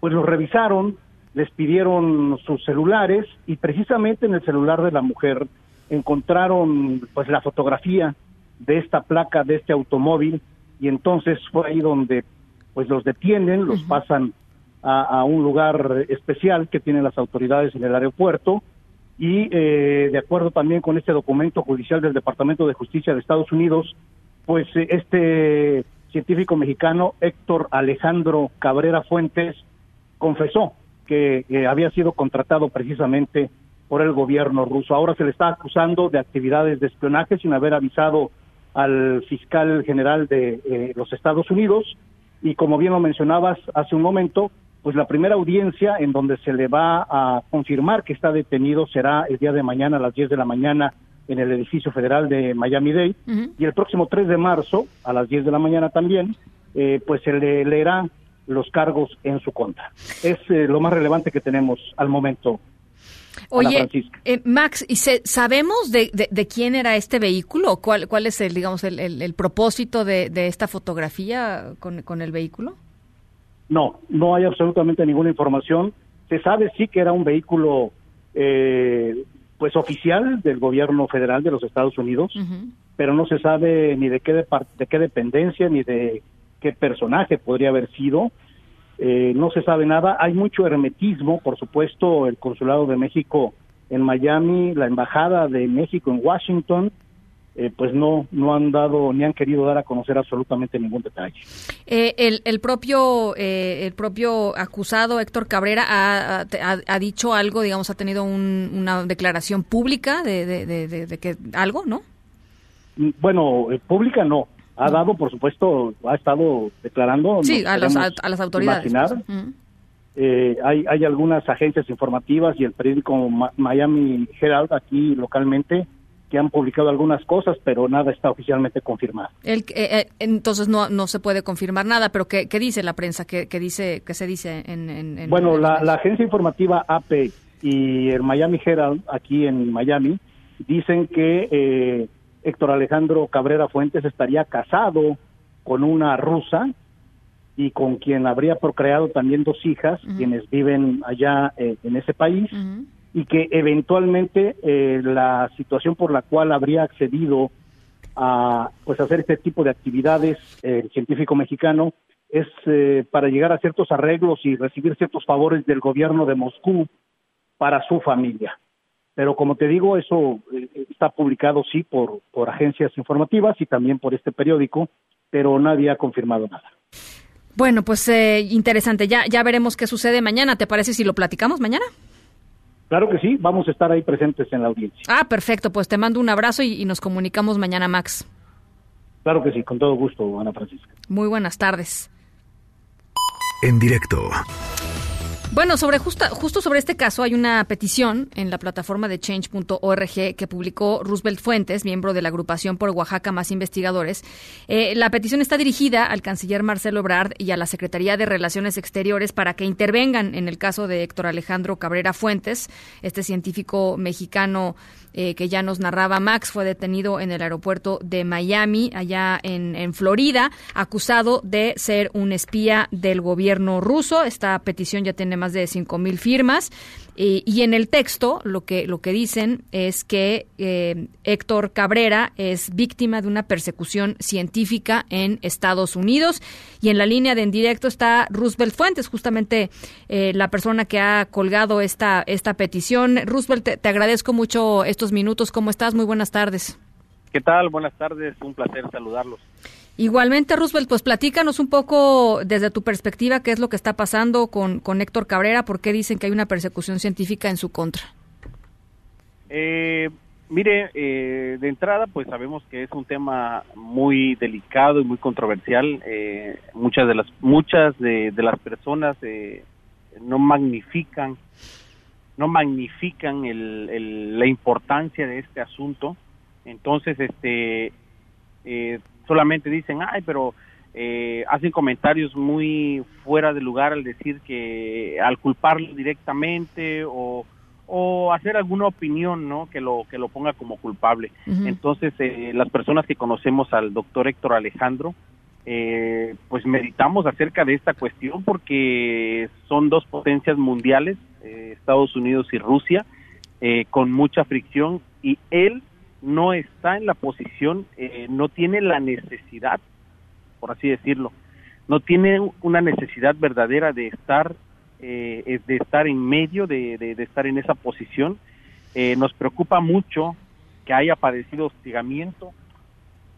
pues los revisaron, les pidieron sus celulares y precisamente en el celular de la mujer encontraron pues la fotografía de esta placa de este automóvil y entonces fue ahí donde pues los detienen, los pasan a, un lugar especial que tienen las autoridades en el aeropuerto y eh, de acuerdo también con este documento judicial del Departamento de Justicia de Estados Unidos, pues eh, este científico mexicano Héctor Alejandro Cabrera Fuentes confesó que había sido contratado precisamente por el gobierno ruso. Ahora se le está acusando de actividades de espionaje sin haber avisado al fiscal general de eh, los Estados Unidos y como bien lo mencionabas hace un momento, pues la primera audiencia en donde se le va a confirmar que está detenido será el día de mañana a las 10 de la mañana en el edificio federal de Miami-Dade y el próximo 3 de marzo a las 10 de la mañana también, eh, pues se le leerá los cargos en su contra. Es eh, lo más relevante que tenemos al momento. Oye, eh, Max, ¿y sabemos de, de, quién era este vehículo? ¿Cuál, cuál es el, digamos, el, el, propósito de, de, esta fotografía con, con el vehículo? No, no hay absolutamente ninguna información. Se sabe sí que era un vehículo eh, pues oficial del gobierno federal de los Estados Unidos, pero no se sabe ni de qué de, qué dependencia ni de qué personaje podría haber sido. Eh, no se sabe nada. Hay mucho hermetismo, por supuesto, el consulado de México en Miami, la embajada de México en Washington, eh, pues no no han dado ni han querido dar a conocer absolutamente ningún detalle. Eh, el, el, propio eh, el propio acusado Héctor Cabrera ha, ha, dicho algo, digamos, ha tenido una declaración pública de, de, de, que algo, ¿no? Mm, bueno, pública no. Ha dado, por supuesto, ha estado declarando. Sí, a, a, las autoridades. Pues. hay, hay algunas agencias informativas y el periódico Miami Herald aquí localmente que han publicado algunas cosas, pero nada está oficialmente confirmado. El, eh, eh, entonces no, no se puede confirmar nada, pero ¿qué, qué dice la prensa? ¿Qué, qué, dice, qué se dice en...? bueno, la, la, agencia informativa AP y el Miami Herald, aquí en Miami, dicen que eh, Héctor Alejandro Cabrera Fuentes estaría casado con una rusa y con quien habría procreado también dos hijas, quienes viven allá en ese país y que eventualmente eh, la situación por la cual habría accedido a pues hacer este tipo de actividades el científico mexicano es eh, para llegar a ciertos arreglos y recibir ciertos favores del gobierno de Moscú para su familia. Pero como te digo, eso eh, está publicado sí por, por agencias informativas y también por este periódico, pero nadie ha confirmado nada. Bueno, pues interesante. Ya, ya veremos qué sucede mañana. ¿Te parece si lo platicamos mañana? Claro que sí, vamos a estar ahí presentes en la audiencia. Ah, perfecto, pues te mando un abrazo y, nos comunicamos mañana, Max. Claro que sí, con todo gusto, Ana Francisca. Muy buenas tardes. En directo. Bueno, sobre justo, justo sobre este caso hay una petición en la plataforma de change.org que publicó Roosevelt Fuentes, miembro de la agrupación por Oaxaca Más Investigadores. Eh, la petición está dirigida al canciller Marcelo Ebrard y a la Secretaría de Relaciones Exteriores para que intervengan en el caso de Héctor Alejandro Cabrera Fuentes, este científico mexicano eh, que ya nos narraba Max, fue detenido en el aeropuerto de Miami, allá en, en Florida, acusado de ser un espía del gobierno ruso. Esta petición ya tiene más de cinco mil firmas. Eh, y en el texto lo que, lo que dicen es que eh, Héctor Cabrera es víctima de una persecución científica en Estados Unidos. Y en la línea de en directo está Roosevelt Fuentes, justamente eh, la persona que ha colgado esta, esta petición. Roosevelt, te, te agradezco mucho estos minutos. ¿Cómo estás? Muy buenas tardes. ¿Qué tal? Buenas tardes. Un placer saludarlos. Igualmente, Roosevelt, pues platícanos un poco desde tu perspectiva qué es lo que está pasando con, con Héctor Cabrera, por qué dicen que hay una persecución científica en su contra. Eh, mire, eh, de entrada, pues sabemos que es un tema muy delicado y muy controversial. Eh, muchas de las muchas de, las personas no magnifican no magnifican la importancia de este asunto. Entonces, este solamente dicen, ay, pero eh, hacen comentarios muy fuera de lugar al decir que al culparlo directamente o, o hacer alguna opinión, ¿no? Que lo que lo ponga como culpable. Entonces, eh, las personas que conocemos al doctor Héctor Alejandro, eh, pues meditamos acerca de esta cuestión porque son dos potencias mundiales, Estados Unidos y Rusia, con mucha fricción y él no está en la posición, eh, no tiene la necesidad, por así decirlo, no tiene una necesidad verdadera de estar, eh, de estar en medio, de, de, estar en esa posición. Eh, nos preocupa mucho que haya padecido hostigamiento,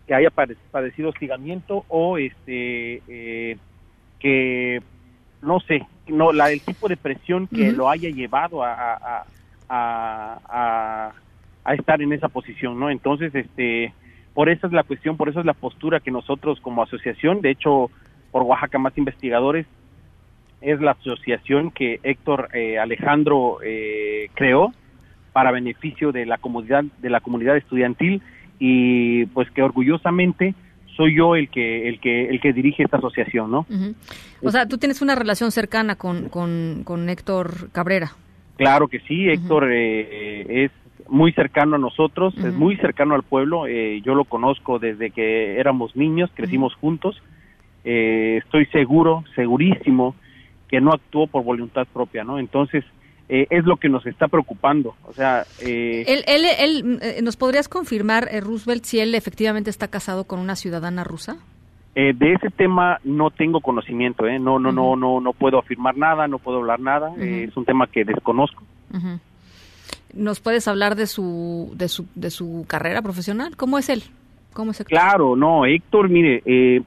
que haya padecido hostigamiento o este que no sé, no la el tipo de presión que lo haya llevado a, a a estar en esa posición, ¿no? Entonces, este, por eso es la cuestión, por eso es la postura que nosotros como asociación, de hecho, por Oaxaca Más Investigadores, es la asociación que Héctor eh, Alejandro eh, creó para beneficio de la comunidad de la comunidad estudiantil y pues que orgullosamente soy yo el que el que el que dirige esta asociación, ¿no? O sea, tú tienes una relación cercana con, con, Héctor Cabrera. Claro que sí, Héctor eh, es muy cercano a nosotros, es muy cercano al pueblo. Eh, yo lo conozco desde que éramos niños, crecimos juntos. Eh, estoy seguro, segurísimo, que no actuó por voluntad propia, ¿no? Entonces, eh, es lo que nos está preocupando. O sea, eh, él, él, eh, ¿nos podrías confirmar, Roosevelt, si él efectivamente está casado con una ciudadana rusa? de ese tema no tengo conocimiento, ¿eh? no, no, no, no, no puedo afirmar nada, no puedo hablar nada. es un tema que desconozco. ¿Nos puedes hablar de su, de su, de su carrera profesional? ¿Cómo es él? ¿Cómo es Claro, no, Héctor, mire, eh,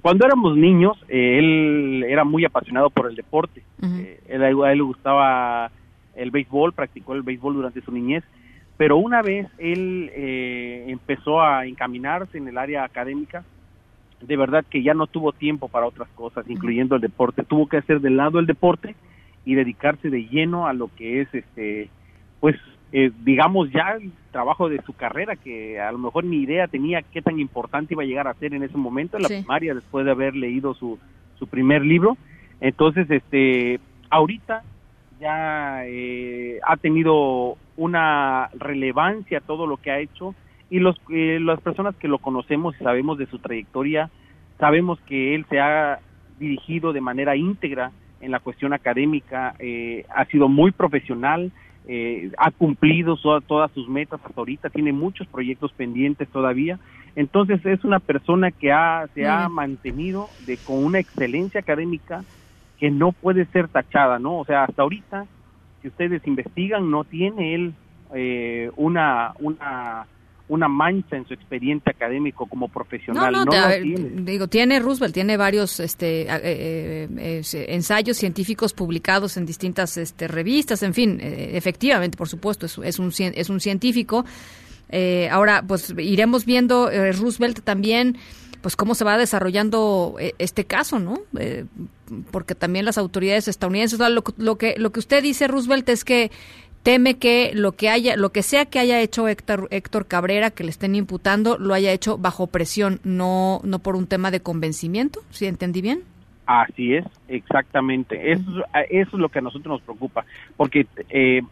cuando éramos niños, eh, él era muy apasionado por el deporte. Eh, él, a él le gustaba el béisbol, practicó el béisbol durante su niñez, pero una vez él eh, empezó a encaminarse en el área académica, de verdad que ya no tuvo tiempo para otras cosas, incluyendo el deporte. Tuvo que hacer de lado el deporte y dedicarse de lleno a lo que es, este, pues, eh, digamos, ya el trabajo de su carrera, que a lo mejor ni idea tenía qué tan importante iba a llegar a ser en ese momento, en la primaria, después de haber leído su, su primer libro. Entonces, este, ahorita ya eh, ha tenido una relevancia todo lo que ha hecho y los, eh, las personas que lo conocemos y sabemos de su trayectoria, sabemos que él se ha dirigido de manera íntegra en la cuestión académica, ha sido muy profesional, eh, ha cumplido todas sus metas hasta ahorita, tiene muchos proyectos pendientes todavía. Entonces es una persona que ha, se ha mantenido de, con una excelencia académica que no puede ser tachada, ¿no? O sea, hasta ahorita, si ustedes investigan, no tiene él eh, una, una una mancha en su expediente académico como profesional. No, tiene. digo, tiene Roosevelt, tiene varios este, eh, eh, ensayos científicos publicados en distintas este, revistas, en fin, eh, efectivamente, por supuesto, es, es, un, es un científico. ahora, pues iremos viendo Roosevelt también pues cómo se va desarrollando este caso, ¿no? porque también las autoridades estadounidenses, lo, lo, que lo que usted dice, Roosevelt, es que teme que lo que haya, lo que sea que haya hecho Héctor, Héctor Cabrera, que le estén imputando, lo haya hecho bajo presión, no, no por un tema de convencimiento, ¿sí entendí bien? Así es, exactamente. Eso, eso es lo que a nosotros nos preocupa, porque eh,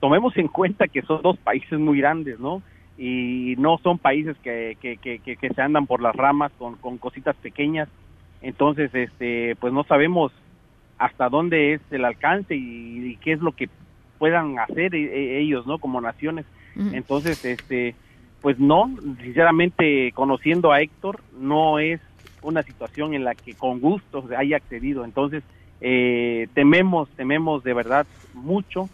tomemos en cuenta que son dos países muy grandes, ¿no? Y no son países que, que, que se andan por las ramas con, con cositas pequeñas. Entonces, este, pues no sabemos hasta dónde es el alcance y qué es lo que puedan hacer e, e, ellos, ¿no? Como naciones. Entonces, este, pues no, sinceramente, conociendo a Héctor, no es una situación en la que con gusto haya accedido. Entonces, eh, tememos, tememos de verdad mucho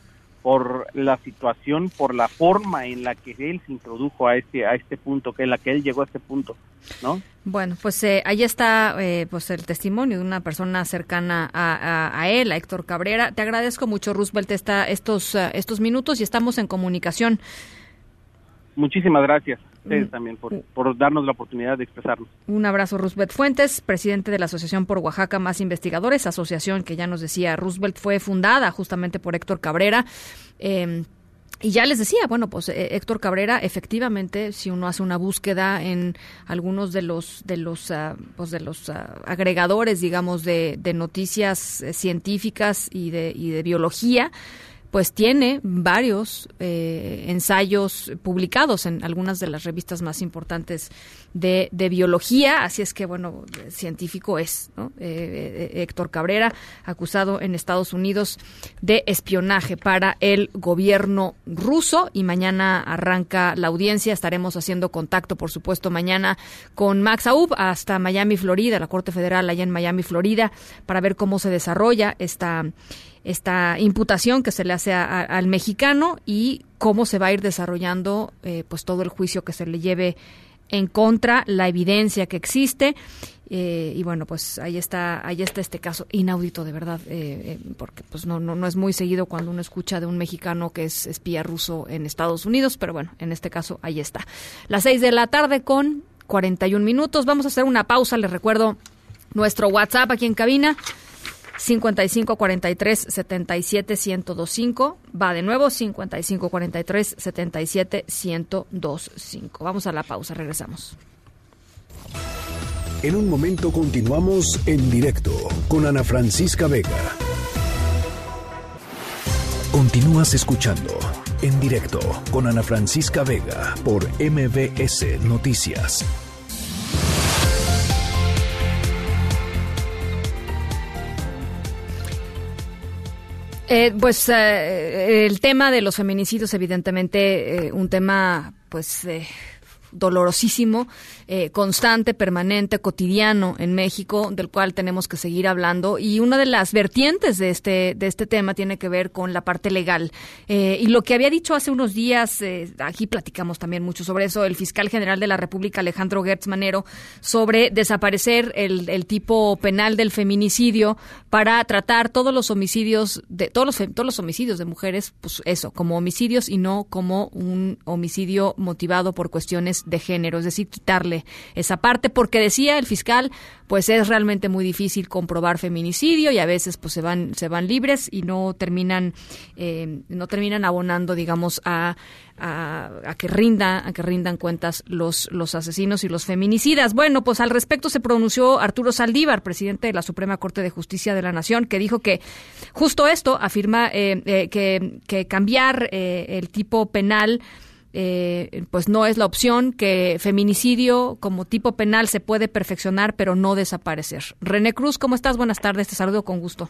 por la situación, por la forma en la que él se introdujo a este a este punto, que en la que él llegó a este punto, ¿no? Bueno, pues eh, ahí está eh, pues el testimonio de una persona cercana a, él, a Héctor Cabrera. Te agradezco mucho, Roosevelt, esta, estos uh, estos minutos y estamos en comunicación. Muchísimas gracias ustedes mm. también por, por, darnos la oportunidad de expresarnos. Un abrazo, Roosevelt Fuentes, presidente de la Asociación por Oaxaca Más Investigadores, asociación que ya nos decía Roosevelt fue fundada justamente por Héctor Cabrera. Eh, y ya les decía, bueno, pues eh, Héctor Cabrera, efectivamente, si uno hace una búsqueda en algunos de los de los ah, pues de los ah, agregadores, digamos, de, de noticias eh, científicas y de, y de biología, pues tiene varios eh, ensayos publicados en algunas de las revistas más importantes de, biología, así es que, bueno, científico es, ¿no? Eh, eh, Héctor Cabrera, acusado en Estados Unidos de espionaje para el gobierno ruso. Y mañana arranca la audiencia, estaremos haciendo contacto, por supuesto, mañana con Max Aub hasta Miami, Florida, la Corte Federal allá en Miami, Florida, para ver cómo se desarrolla esta esta imputación que se le hace al mexicano y cómo se va a ir desarrollando eh, pues todo el juicio que se le lleve en contra, la evidencia que existe. Eh, y bueno, pues ahí está, ahí está este caso inaudito de verdad, eh, porque pues no, no, no es muy seguido cuando uno escucha de un mexicano que es espía ruso en Estados Unidos, pero bueno, en este caso ahí está. Las seis de la tarde con 41 minutos. Vamos a hacer una pausa. Les recuerdo nuestro WhatsApp aquí en cabina 55 43 77 1025. Va de nuevo 55 43 77 1025. Vamos a la pausa, regresamos. En un momento continuamos en directo con Ana Francisca Vega. Continúas escuchando en directo con Ana Francisca Vega por MBS Noticias. Eh, pues eh, el tema de los feminicidios, evidentemente, eh, un tema, pues dolorosísimo, eh, constante, permanente, cotidiano en México, del cual tenemos que seguir hablando. Y una de las vertientes de este, de este tema tiene que ver con la parte legal. Eh, y lo que había dicho hace unos días, eh, aquí platicamos también mucho sobre eso, el fiscal general de la República, Alejandro Gertz Manero, sobre desaparecer el, el tipo penal del feminicidio para tratar todos los homicidios de todos los todos los homicidios de mujeres, pues eso, como homicidios y no como un homicidio motivado por cuestiones de género, es decir, quitarle esa parte, porque decía el fiscal, pues es realmente muy difícil comprobar feminicidio y a veces pues se van se van libres y no terminan eh, no terminan abonando, digamos, a a, que rinda, a que rindan cuentas los, los asesinos y los feminicidas. Bueno, pues al respecto se pronunció Arturo Saldívar, presidente de la Suprema Corte de Justicia de la Nación, que dijo que justo esto afirma eh, eh, que, que, cambiar el tipo penal eh, pues no es la opción, que feminicidio como tipo penal se puede perfeccionar, pero no desaparecer. René Cruz, ¿cómo estás? Buenas tardes, te saludo con gusto.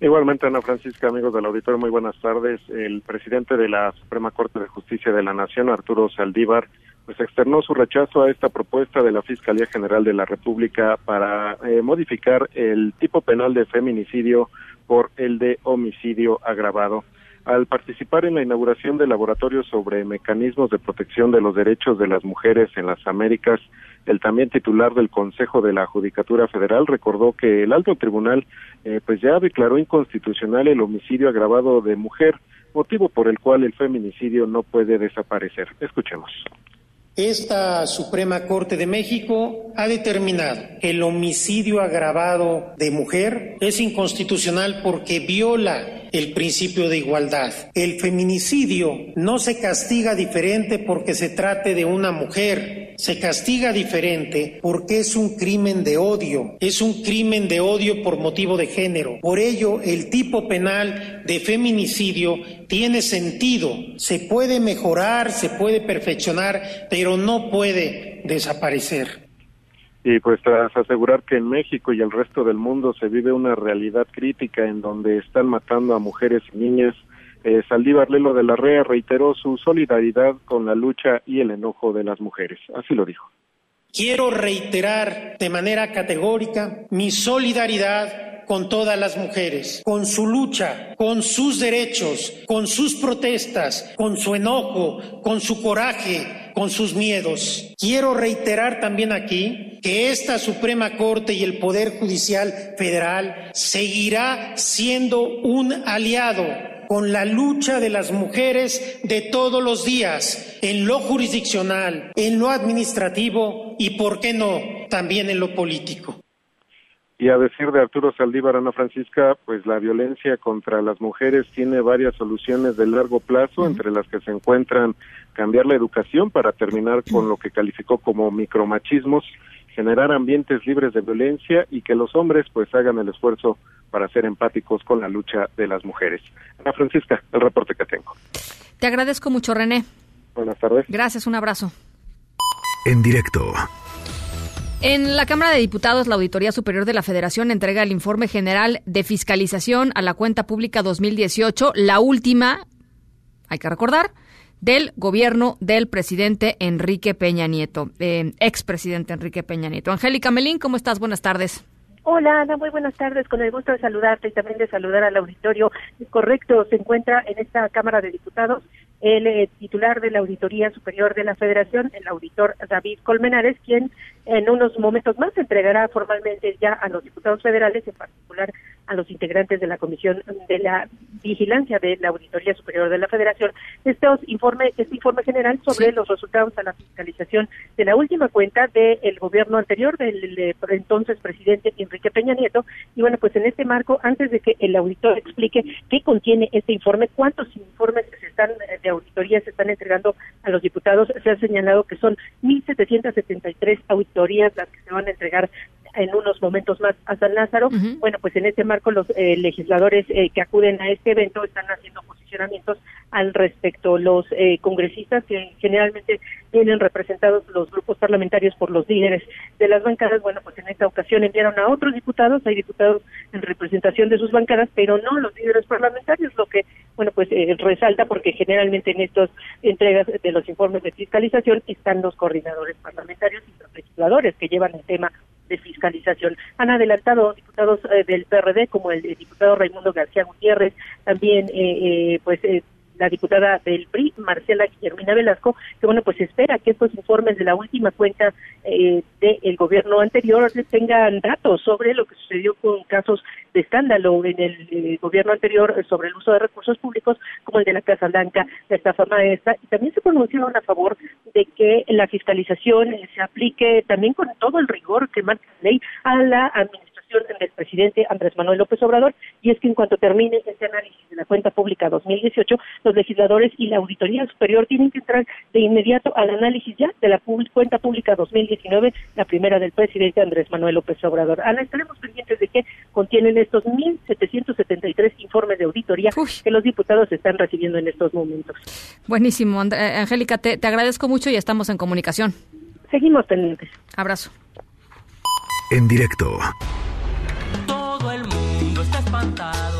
Igualmente, Ana Francisca, amigos del auditorio, muy buenas tardes. El presidente de la Suprema Corte de Justicia de la Nación, Arturo Saldívar, pues externó su rechazo a esta propuesta de la Fiscalía General de la República para eh, modificar el tipo penal de feminicidio por el de homicidio agravado al participar en la inauguración del laboratorio sobre mecanismos de protección de los derechos de las mujeres en las Américas, el también titular del Consejo de la Judicatura Federal recordó que el alto tribunal eh, pues ya declaró inconstitucional el homicidio agravado de mujer, motivo por el cual el feminicidio no puede desaparecer. Escuchemos. Esta Suprema Corte de México ha determinado que el homicidio agravado de mujer es inconstitucional porque viola el principio de igualdad. El feminicidio no se castiga diferente porque se trate de una mujer, se castiga diferente porque es un crimen de odio, es un crimen de odio por motivo de género. Por ello, el tipo penal de feminicidio tiene sentido, se puede mejorar, se puede perfeccionar, pero no puede desaparecer. Y pues tras asegurar que en México y el resto del mundo se vive una realidad crítica en donde están matando a mujeres y niñas, eh, Saldívar Lelo de la Rea reiteró su solidaridad con la lucha y el enojo de las mujeres. Así lo dijo. Quiero reiterar de manera categórica mi solidaridad con todas las mujeres, con su lucha, con sus derechos, con sus protestas, con su enojo, con su coraje, con sus miedos. Quiero reiterar también aquí que esta Suprema Corte y el Poder Judicial Federal seguirá siendo un aliado con la lucha de las mujeres de todos los días, en lo jurisdiccional, en lo administrativo y, por qué no, también en lo político. Y a decir de Arturo Saldívar, Ana Francisca, pues la violencia contra las mujeres tiene varias soluciones de largo plazo, entre las que se encuentran cambiar la educación para terminar con lo que calificó como micromachismos, generar ambientes libres de violencia y que los hombres pues hagan el esfuerzo para ser empáticos con la lucha de las mujeres. Ana Francisca, el reporte que tengo. Te agradezco mucho, René. Buenas tardes. Gracias, un abrazo. En directo. En la Cámara de Diputados, la Auditoría Superior de la Federación entrega el informe general de fiscalización a la cuenta pública 2018, la última, hay que recordar, del gobierno del presidente Enrique Peña Nieto, eh, expresidente Enrique Peña Nieto. Angélica Melín, ¿cómo estás? Buenas tardes. Hola Ana, muy buenas tardes. Con el gusto de saludarte y también de saludar al auditorio. Correcto, se encuentra en esta Cámara de Diputados el eh, titular de la Auditoría Superior de la Federación, el auditor David Colmenares, quien en unos momentos más entregará formalmente ya a los diputados federales, en particular a los integrantes de la Comisión de la Vigilancia de la Auditoría Superior de la Federación, estos informe, este informe general sobre los resultados a la fiscalización de la última cuenta del gobierno anterior, del, entonces presidente Enrique Peña Nieto. Y bueno, pues en este marco, antes de que el auditor explique qué contiene este informe, cuántos informes se están eh, de auditoría se están entregando a los diputados, se ha señalado que son 1.773 auditorías las que se van a entregar en unos momentos más a San Lázaro. Bueno, pues en este marco los eh, legisladores eh, que acuden a este evento están haciendo posicionamientos al respecto. Los eh, congresistas que generalmente vienen representados los grupos parlamentarios por los líderes de las bancadas, bueno, pues en esta ocasión enviaron a otros diputados, hay diputados en representación de sus bancadas, pero no los líderes parlamentarios, lo que, bueno, pues eh, resalta porque generalmente en estas entregas de los informes de fiscalización están los coordinadores parlamentarios y los legisladores que llevan el tema de fiscalización. Han adelantado diputados eh, del PRD como el, diputado Raimundo García Gutiérrez, también eh, eh pues eh, la diputada del PRI, Marcela Guillermina Velasco, que bueno, pues espera que estos informes de la última cuenta eh, del gobierno anterior tengan datos sobre lo que sucedió con casos de escándalo en el eh, gobierno anterior sobre el uso de recursos públicos, como el de la Casa Blanca, la estafa maestra, y también se pronunciaron a favor de que la fiscalización se aplique también con todo el rigor que marca la ley a la administración del presidente Andrés Manuel López Obrador, y es que en cuanto termine este análisis de la cuenta pública 2018, los legisladores y la Auditoría Superior tienen que entrar de inmediato al análisis ya de la cuenta pública 2019, la primera del presidente Andrés Manuel López Obrador. Ana, estaremos pendientes de qué contienen estos 1.773 informes de auditoría que los diputados están recibiendo en estos momentos. Buenísimo. Eh, Angélica, te, te agradezco mucho y estamos en comunicación. Seguimos pendientes. Abrazo. En directo cantado.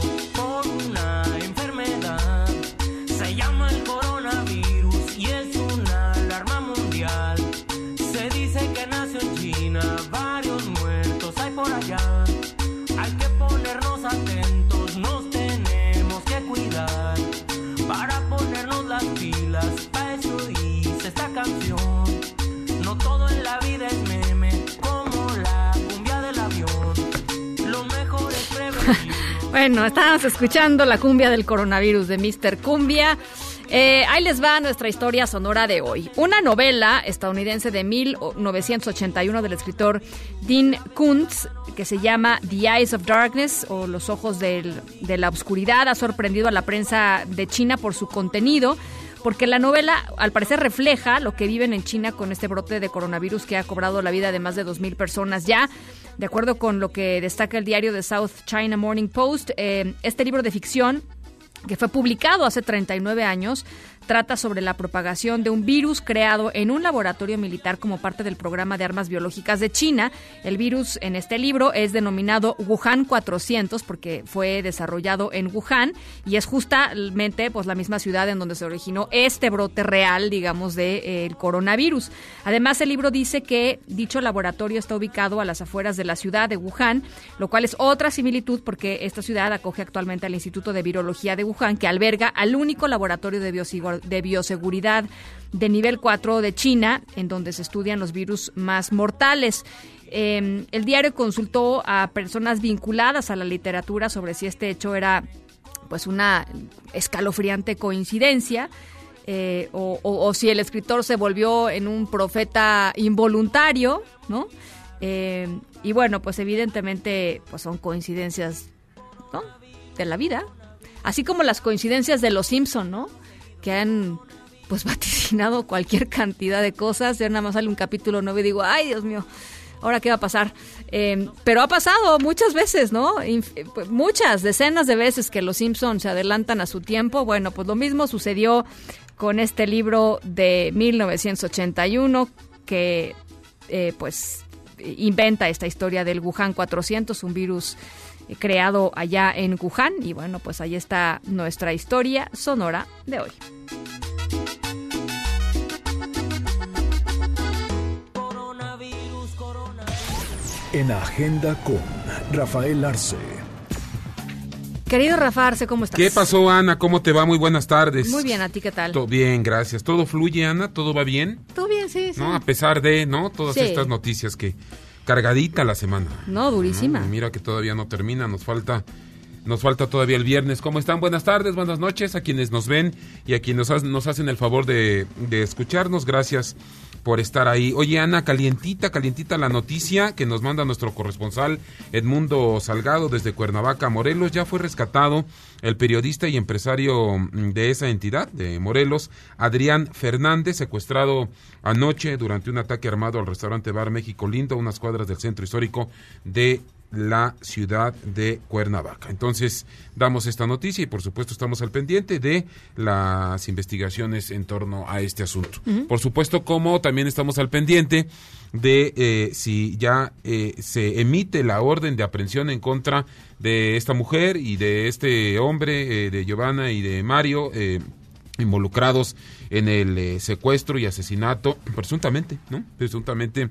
Bueno, estábamos escuchando la cumbia del coronavirus de Mr. Cumbia. Eh, ahí les va nuestra historia sonora de hoy. Una novela estadounidense de 1981 del escritor Dean Kuntz que se llama The Eyes of Darkness o Los Ojos de la Oscuridad ha sorprendido a la prensa de China por su contenido porque la novela al parecer refleja lo que viven en China con este brote de coronavirus que ha cobrado la vida de más de 2.000 personas ya. De acuerdo con lo que destaca el diario The South China Morning Post, eh, este libro de ficción que fue publicado hace 39 años, trata sobre la propagación de un virus creado en un laboratorio militar como parte del programa de armas biológicas de China. El virus en este libro es denominado Wuhan 400 porque fue desarrollado en Wuhan y es justamente pues la misma ciudad en donde se originó este brote real, digamos, del de, eh, coronavirus. Además, el libro dice que dicho laboratorio está ubicado a las afueras de la ciudad de Wuhan, lo cual es otra similitud porque esta ciudad acoge actualmente al Instituto de Virología de Wuhan que alberga al único laboratorio de bioseguridad de bioseguridad de nivel 4 de China, en donde se estudian los virus más mortales. Em, el diario consultó a personas vinculadas a la literatura sobre si este hecho era pues una escalofriante coincidencia. Eh, o, si el escritor se volvió en un profeta involuntario, ¿no? Em, y bueno, pues evidentemente pues son coincidencias de la vida, así como las coincidencias de los Simpson, ¿no? Que han pues (laughs) vaticinado cualquier cantidad de cosas. Ya nada más sale un capítulo nuevo y digo, ay Dios mío, ahora qué va a pasar. Em, pero ha pasado muchas veces, ¿no? Pues, muchas, decenas de veces que los Simpsons se adelantan a su tiempo. Bueno, pues lo mismo sucedió con este libro de 1981 que eh, pues inventa esta historia del Wuhan 400, un virus creado allá en Wuhan. Y bueno, pues ahí está nuestra historia sonora de hoy. En Agenda con Rafael Arce. Querido Rafa Arce, ¿cómo estás? ¿Qué pasó, Ana? ¿Cómo te va? Muy buenas tardes. Muy bien, ¿a ti qué tal? Todo bien, gracias. ¿Todo fluye, Ana? ¿Todo va bien? Todo bien, sí, sí. ¿No? A pesar de, ¿no? Todas estas noticias que cargadita la semana. No, durísima. mira que todavía no termina, nos falta nos falta todavía el viernes. ¿Cómo están? Buenas tardes, buenas noches a quienes nos ven y a quienes nos, nos hacen el favor de, de, escucharnos. Gracias por estar ahí. Oye, Ana, calientita, calientita la noticia que nos manda nuestro corresponsal Edmundo Salgado desde Cuernavaca, Morelos. Ya fue rescatado el periodista y empresario mm, de esa entidad, de Morelos, Adrián Fernández, secuestrado anoche durante un ataque armado al restaurante Bar México Lindo, unas cuadras del centro histórico de la ciudad de Cuernavaca. Entonces, damos esta noticia y por supuesto estamos al pendiente de las investigaciones en torno a este asunto. Por supuesto, como también estamos al pendiente de eh, si ya eh, se emite la orden de aprehensión en contra de esta mujer y de este hombre, eh, de Giovanna y de Mario, involucrados en el secuestro y asesinato, presuntamente, ¿no? Presuntamente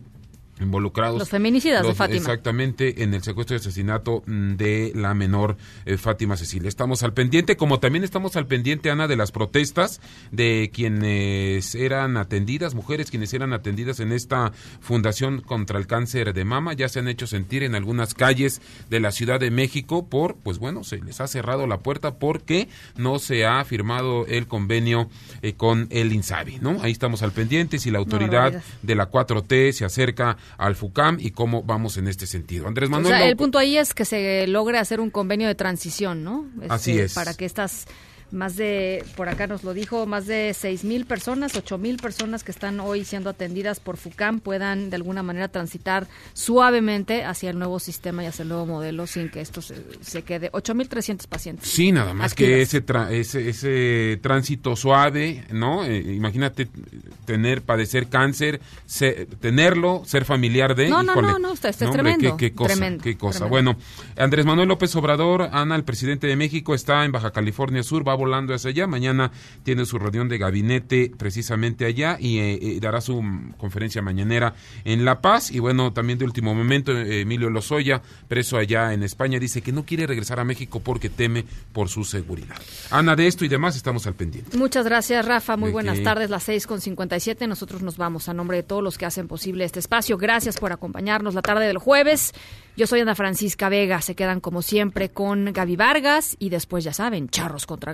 involucrados. Los feminicidas de Fátima. Exactamente, en el secuestro y asesinato mm, de la menor eh, Fátima Cecilia. Estamos al pendiente, como también estamos al pendiente, Ana, de las protestas de quienes eran atendidas, mujeres quienes eran atendidas en esta Fundación contra el Cáncer de Mama. Ya se han hecho sentir en algunas calles de la Ciudad de México por, pues bueno, se les ha cerrado la puerta porque no se ha firmado el convenio eh, con el INSABI, ¿no? Ahí estamos al pendiente, si la autoridad de la 4T se acerca al FUCAM y cómo vamos en este sentido. Andrés Manuel. O sea, el punto ahí es que se logre hacer un convenio de transición, ¿no? Así este, es. Para que estas más de, por acá nos lo dijo, más de seis mil personas, ocho mil personas que están hoy siendo atendidas por FUCAM puedan de alguna manera transitar suavemente hacia el nuevo sistema y hacia el nuevo modelo sin que esto se, quede. Ocho mil trescientos pacientes. Sí, nada más que ese, ese, ese tránsito suave, ¿no? Eh, imagínate tener, padecer cáncer, tenerlo, ser familiar de... No, no, no, no, está, es tremendo. qué, cosa, qué cosa. Bueno, Andrés Manuel López Obrador, Ana, el presidente de México, está en Baja California Sur, va volando hacia allá. Mañana tiene su reunión de gabinete precisamente allá y eh, eh, dará su conferencia mañanera en La Paz. Y bueno, también de último momento, eh, Emilio Lozoya, preso allá en España, dice que no quiere regresar a México porque teme por su seguridad. Ana, de esto y demás estamos al pendiente. Muchas gracias, Rafa. Muy buenas tardes, las seis con siete. Nosotros nos vamos a nombre de todos los que hacen posible este espacio. Gracias por acompañarnos la tarde del jueves. Yo soy Ana Francisca Vega. Se quedan como siempre con Gaby Vargas y después ya saben, charros contra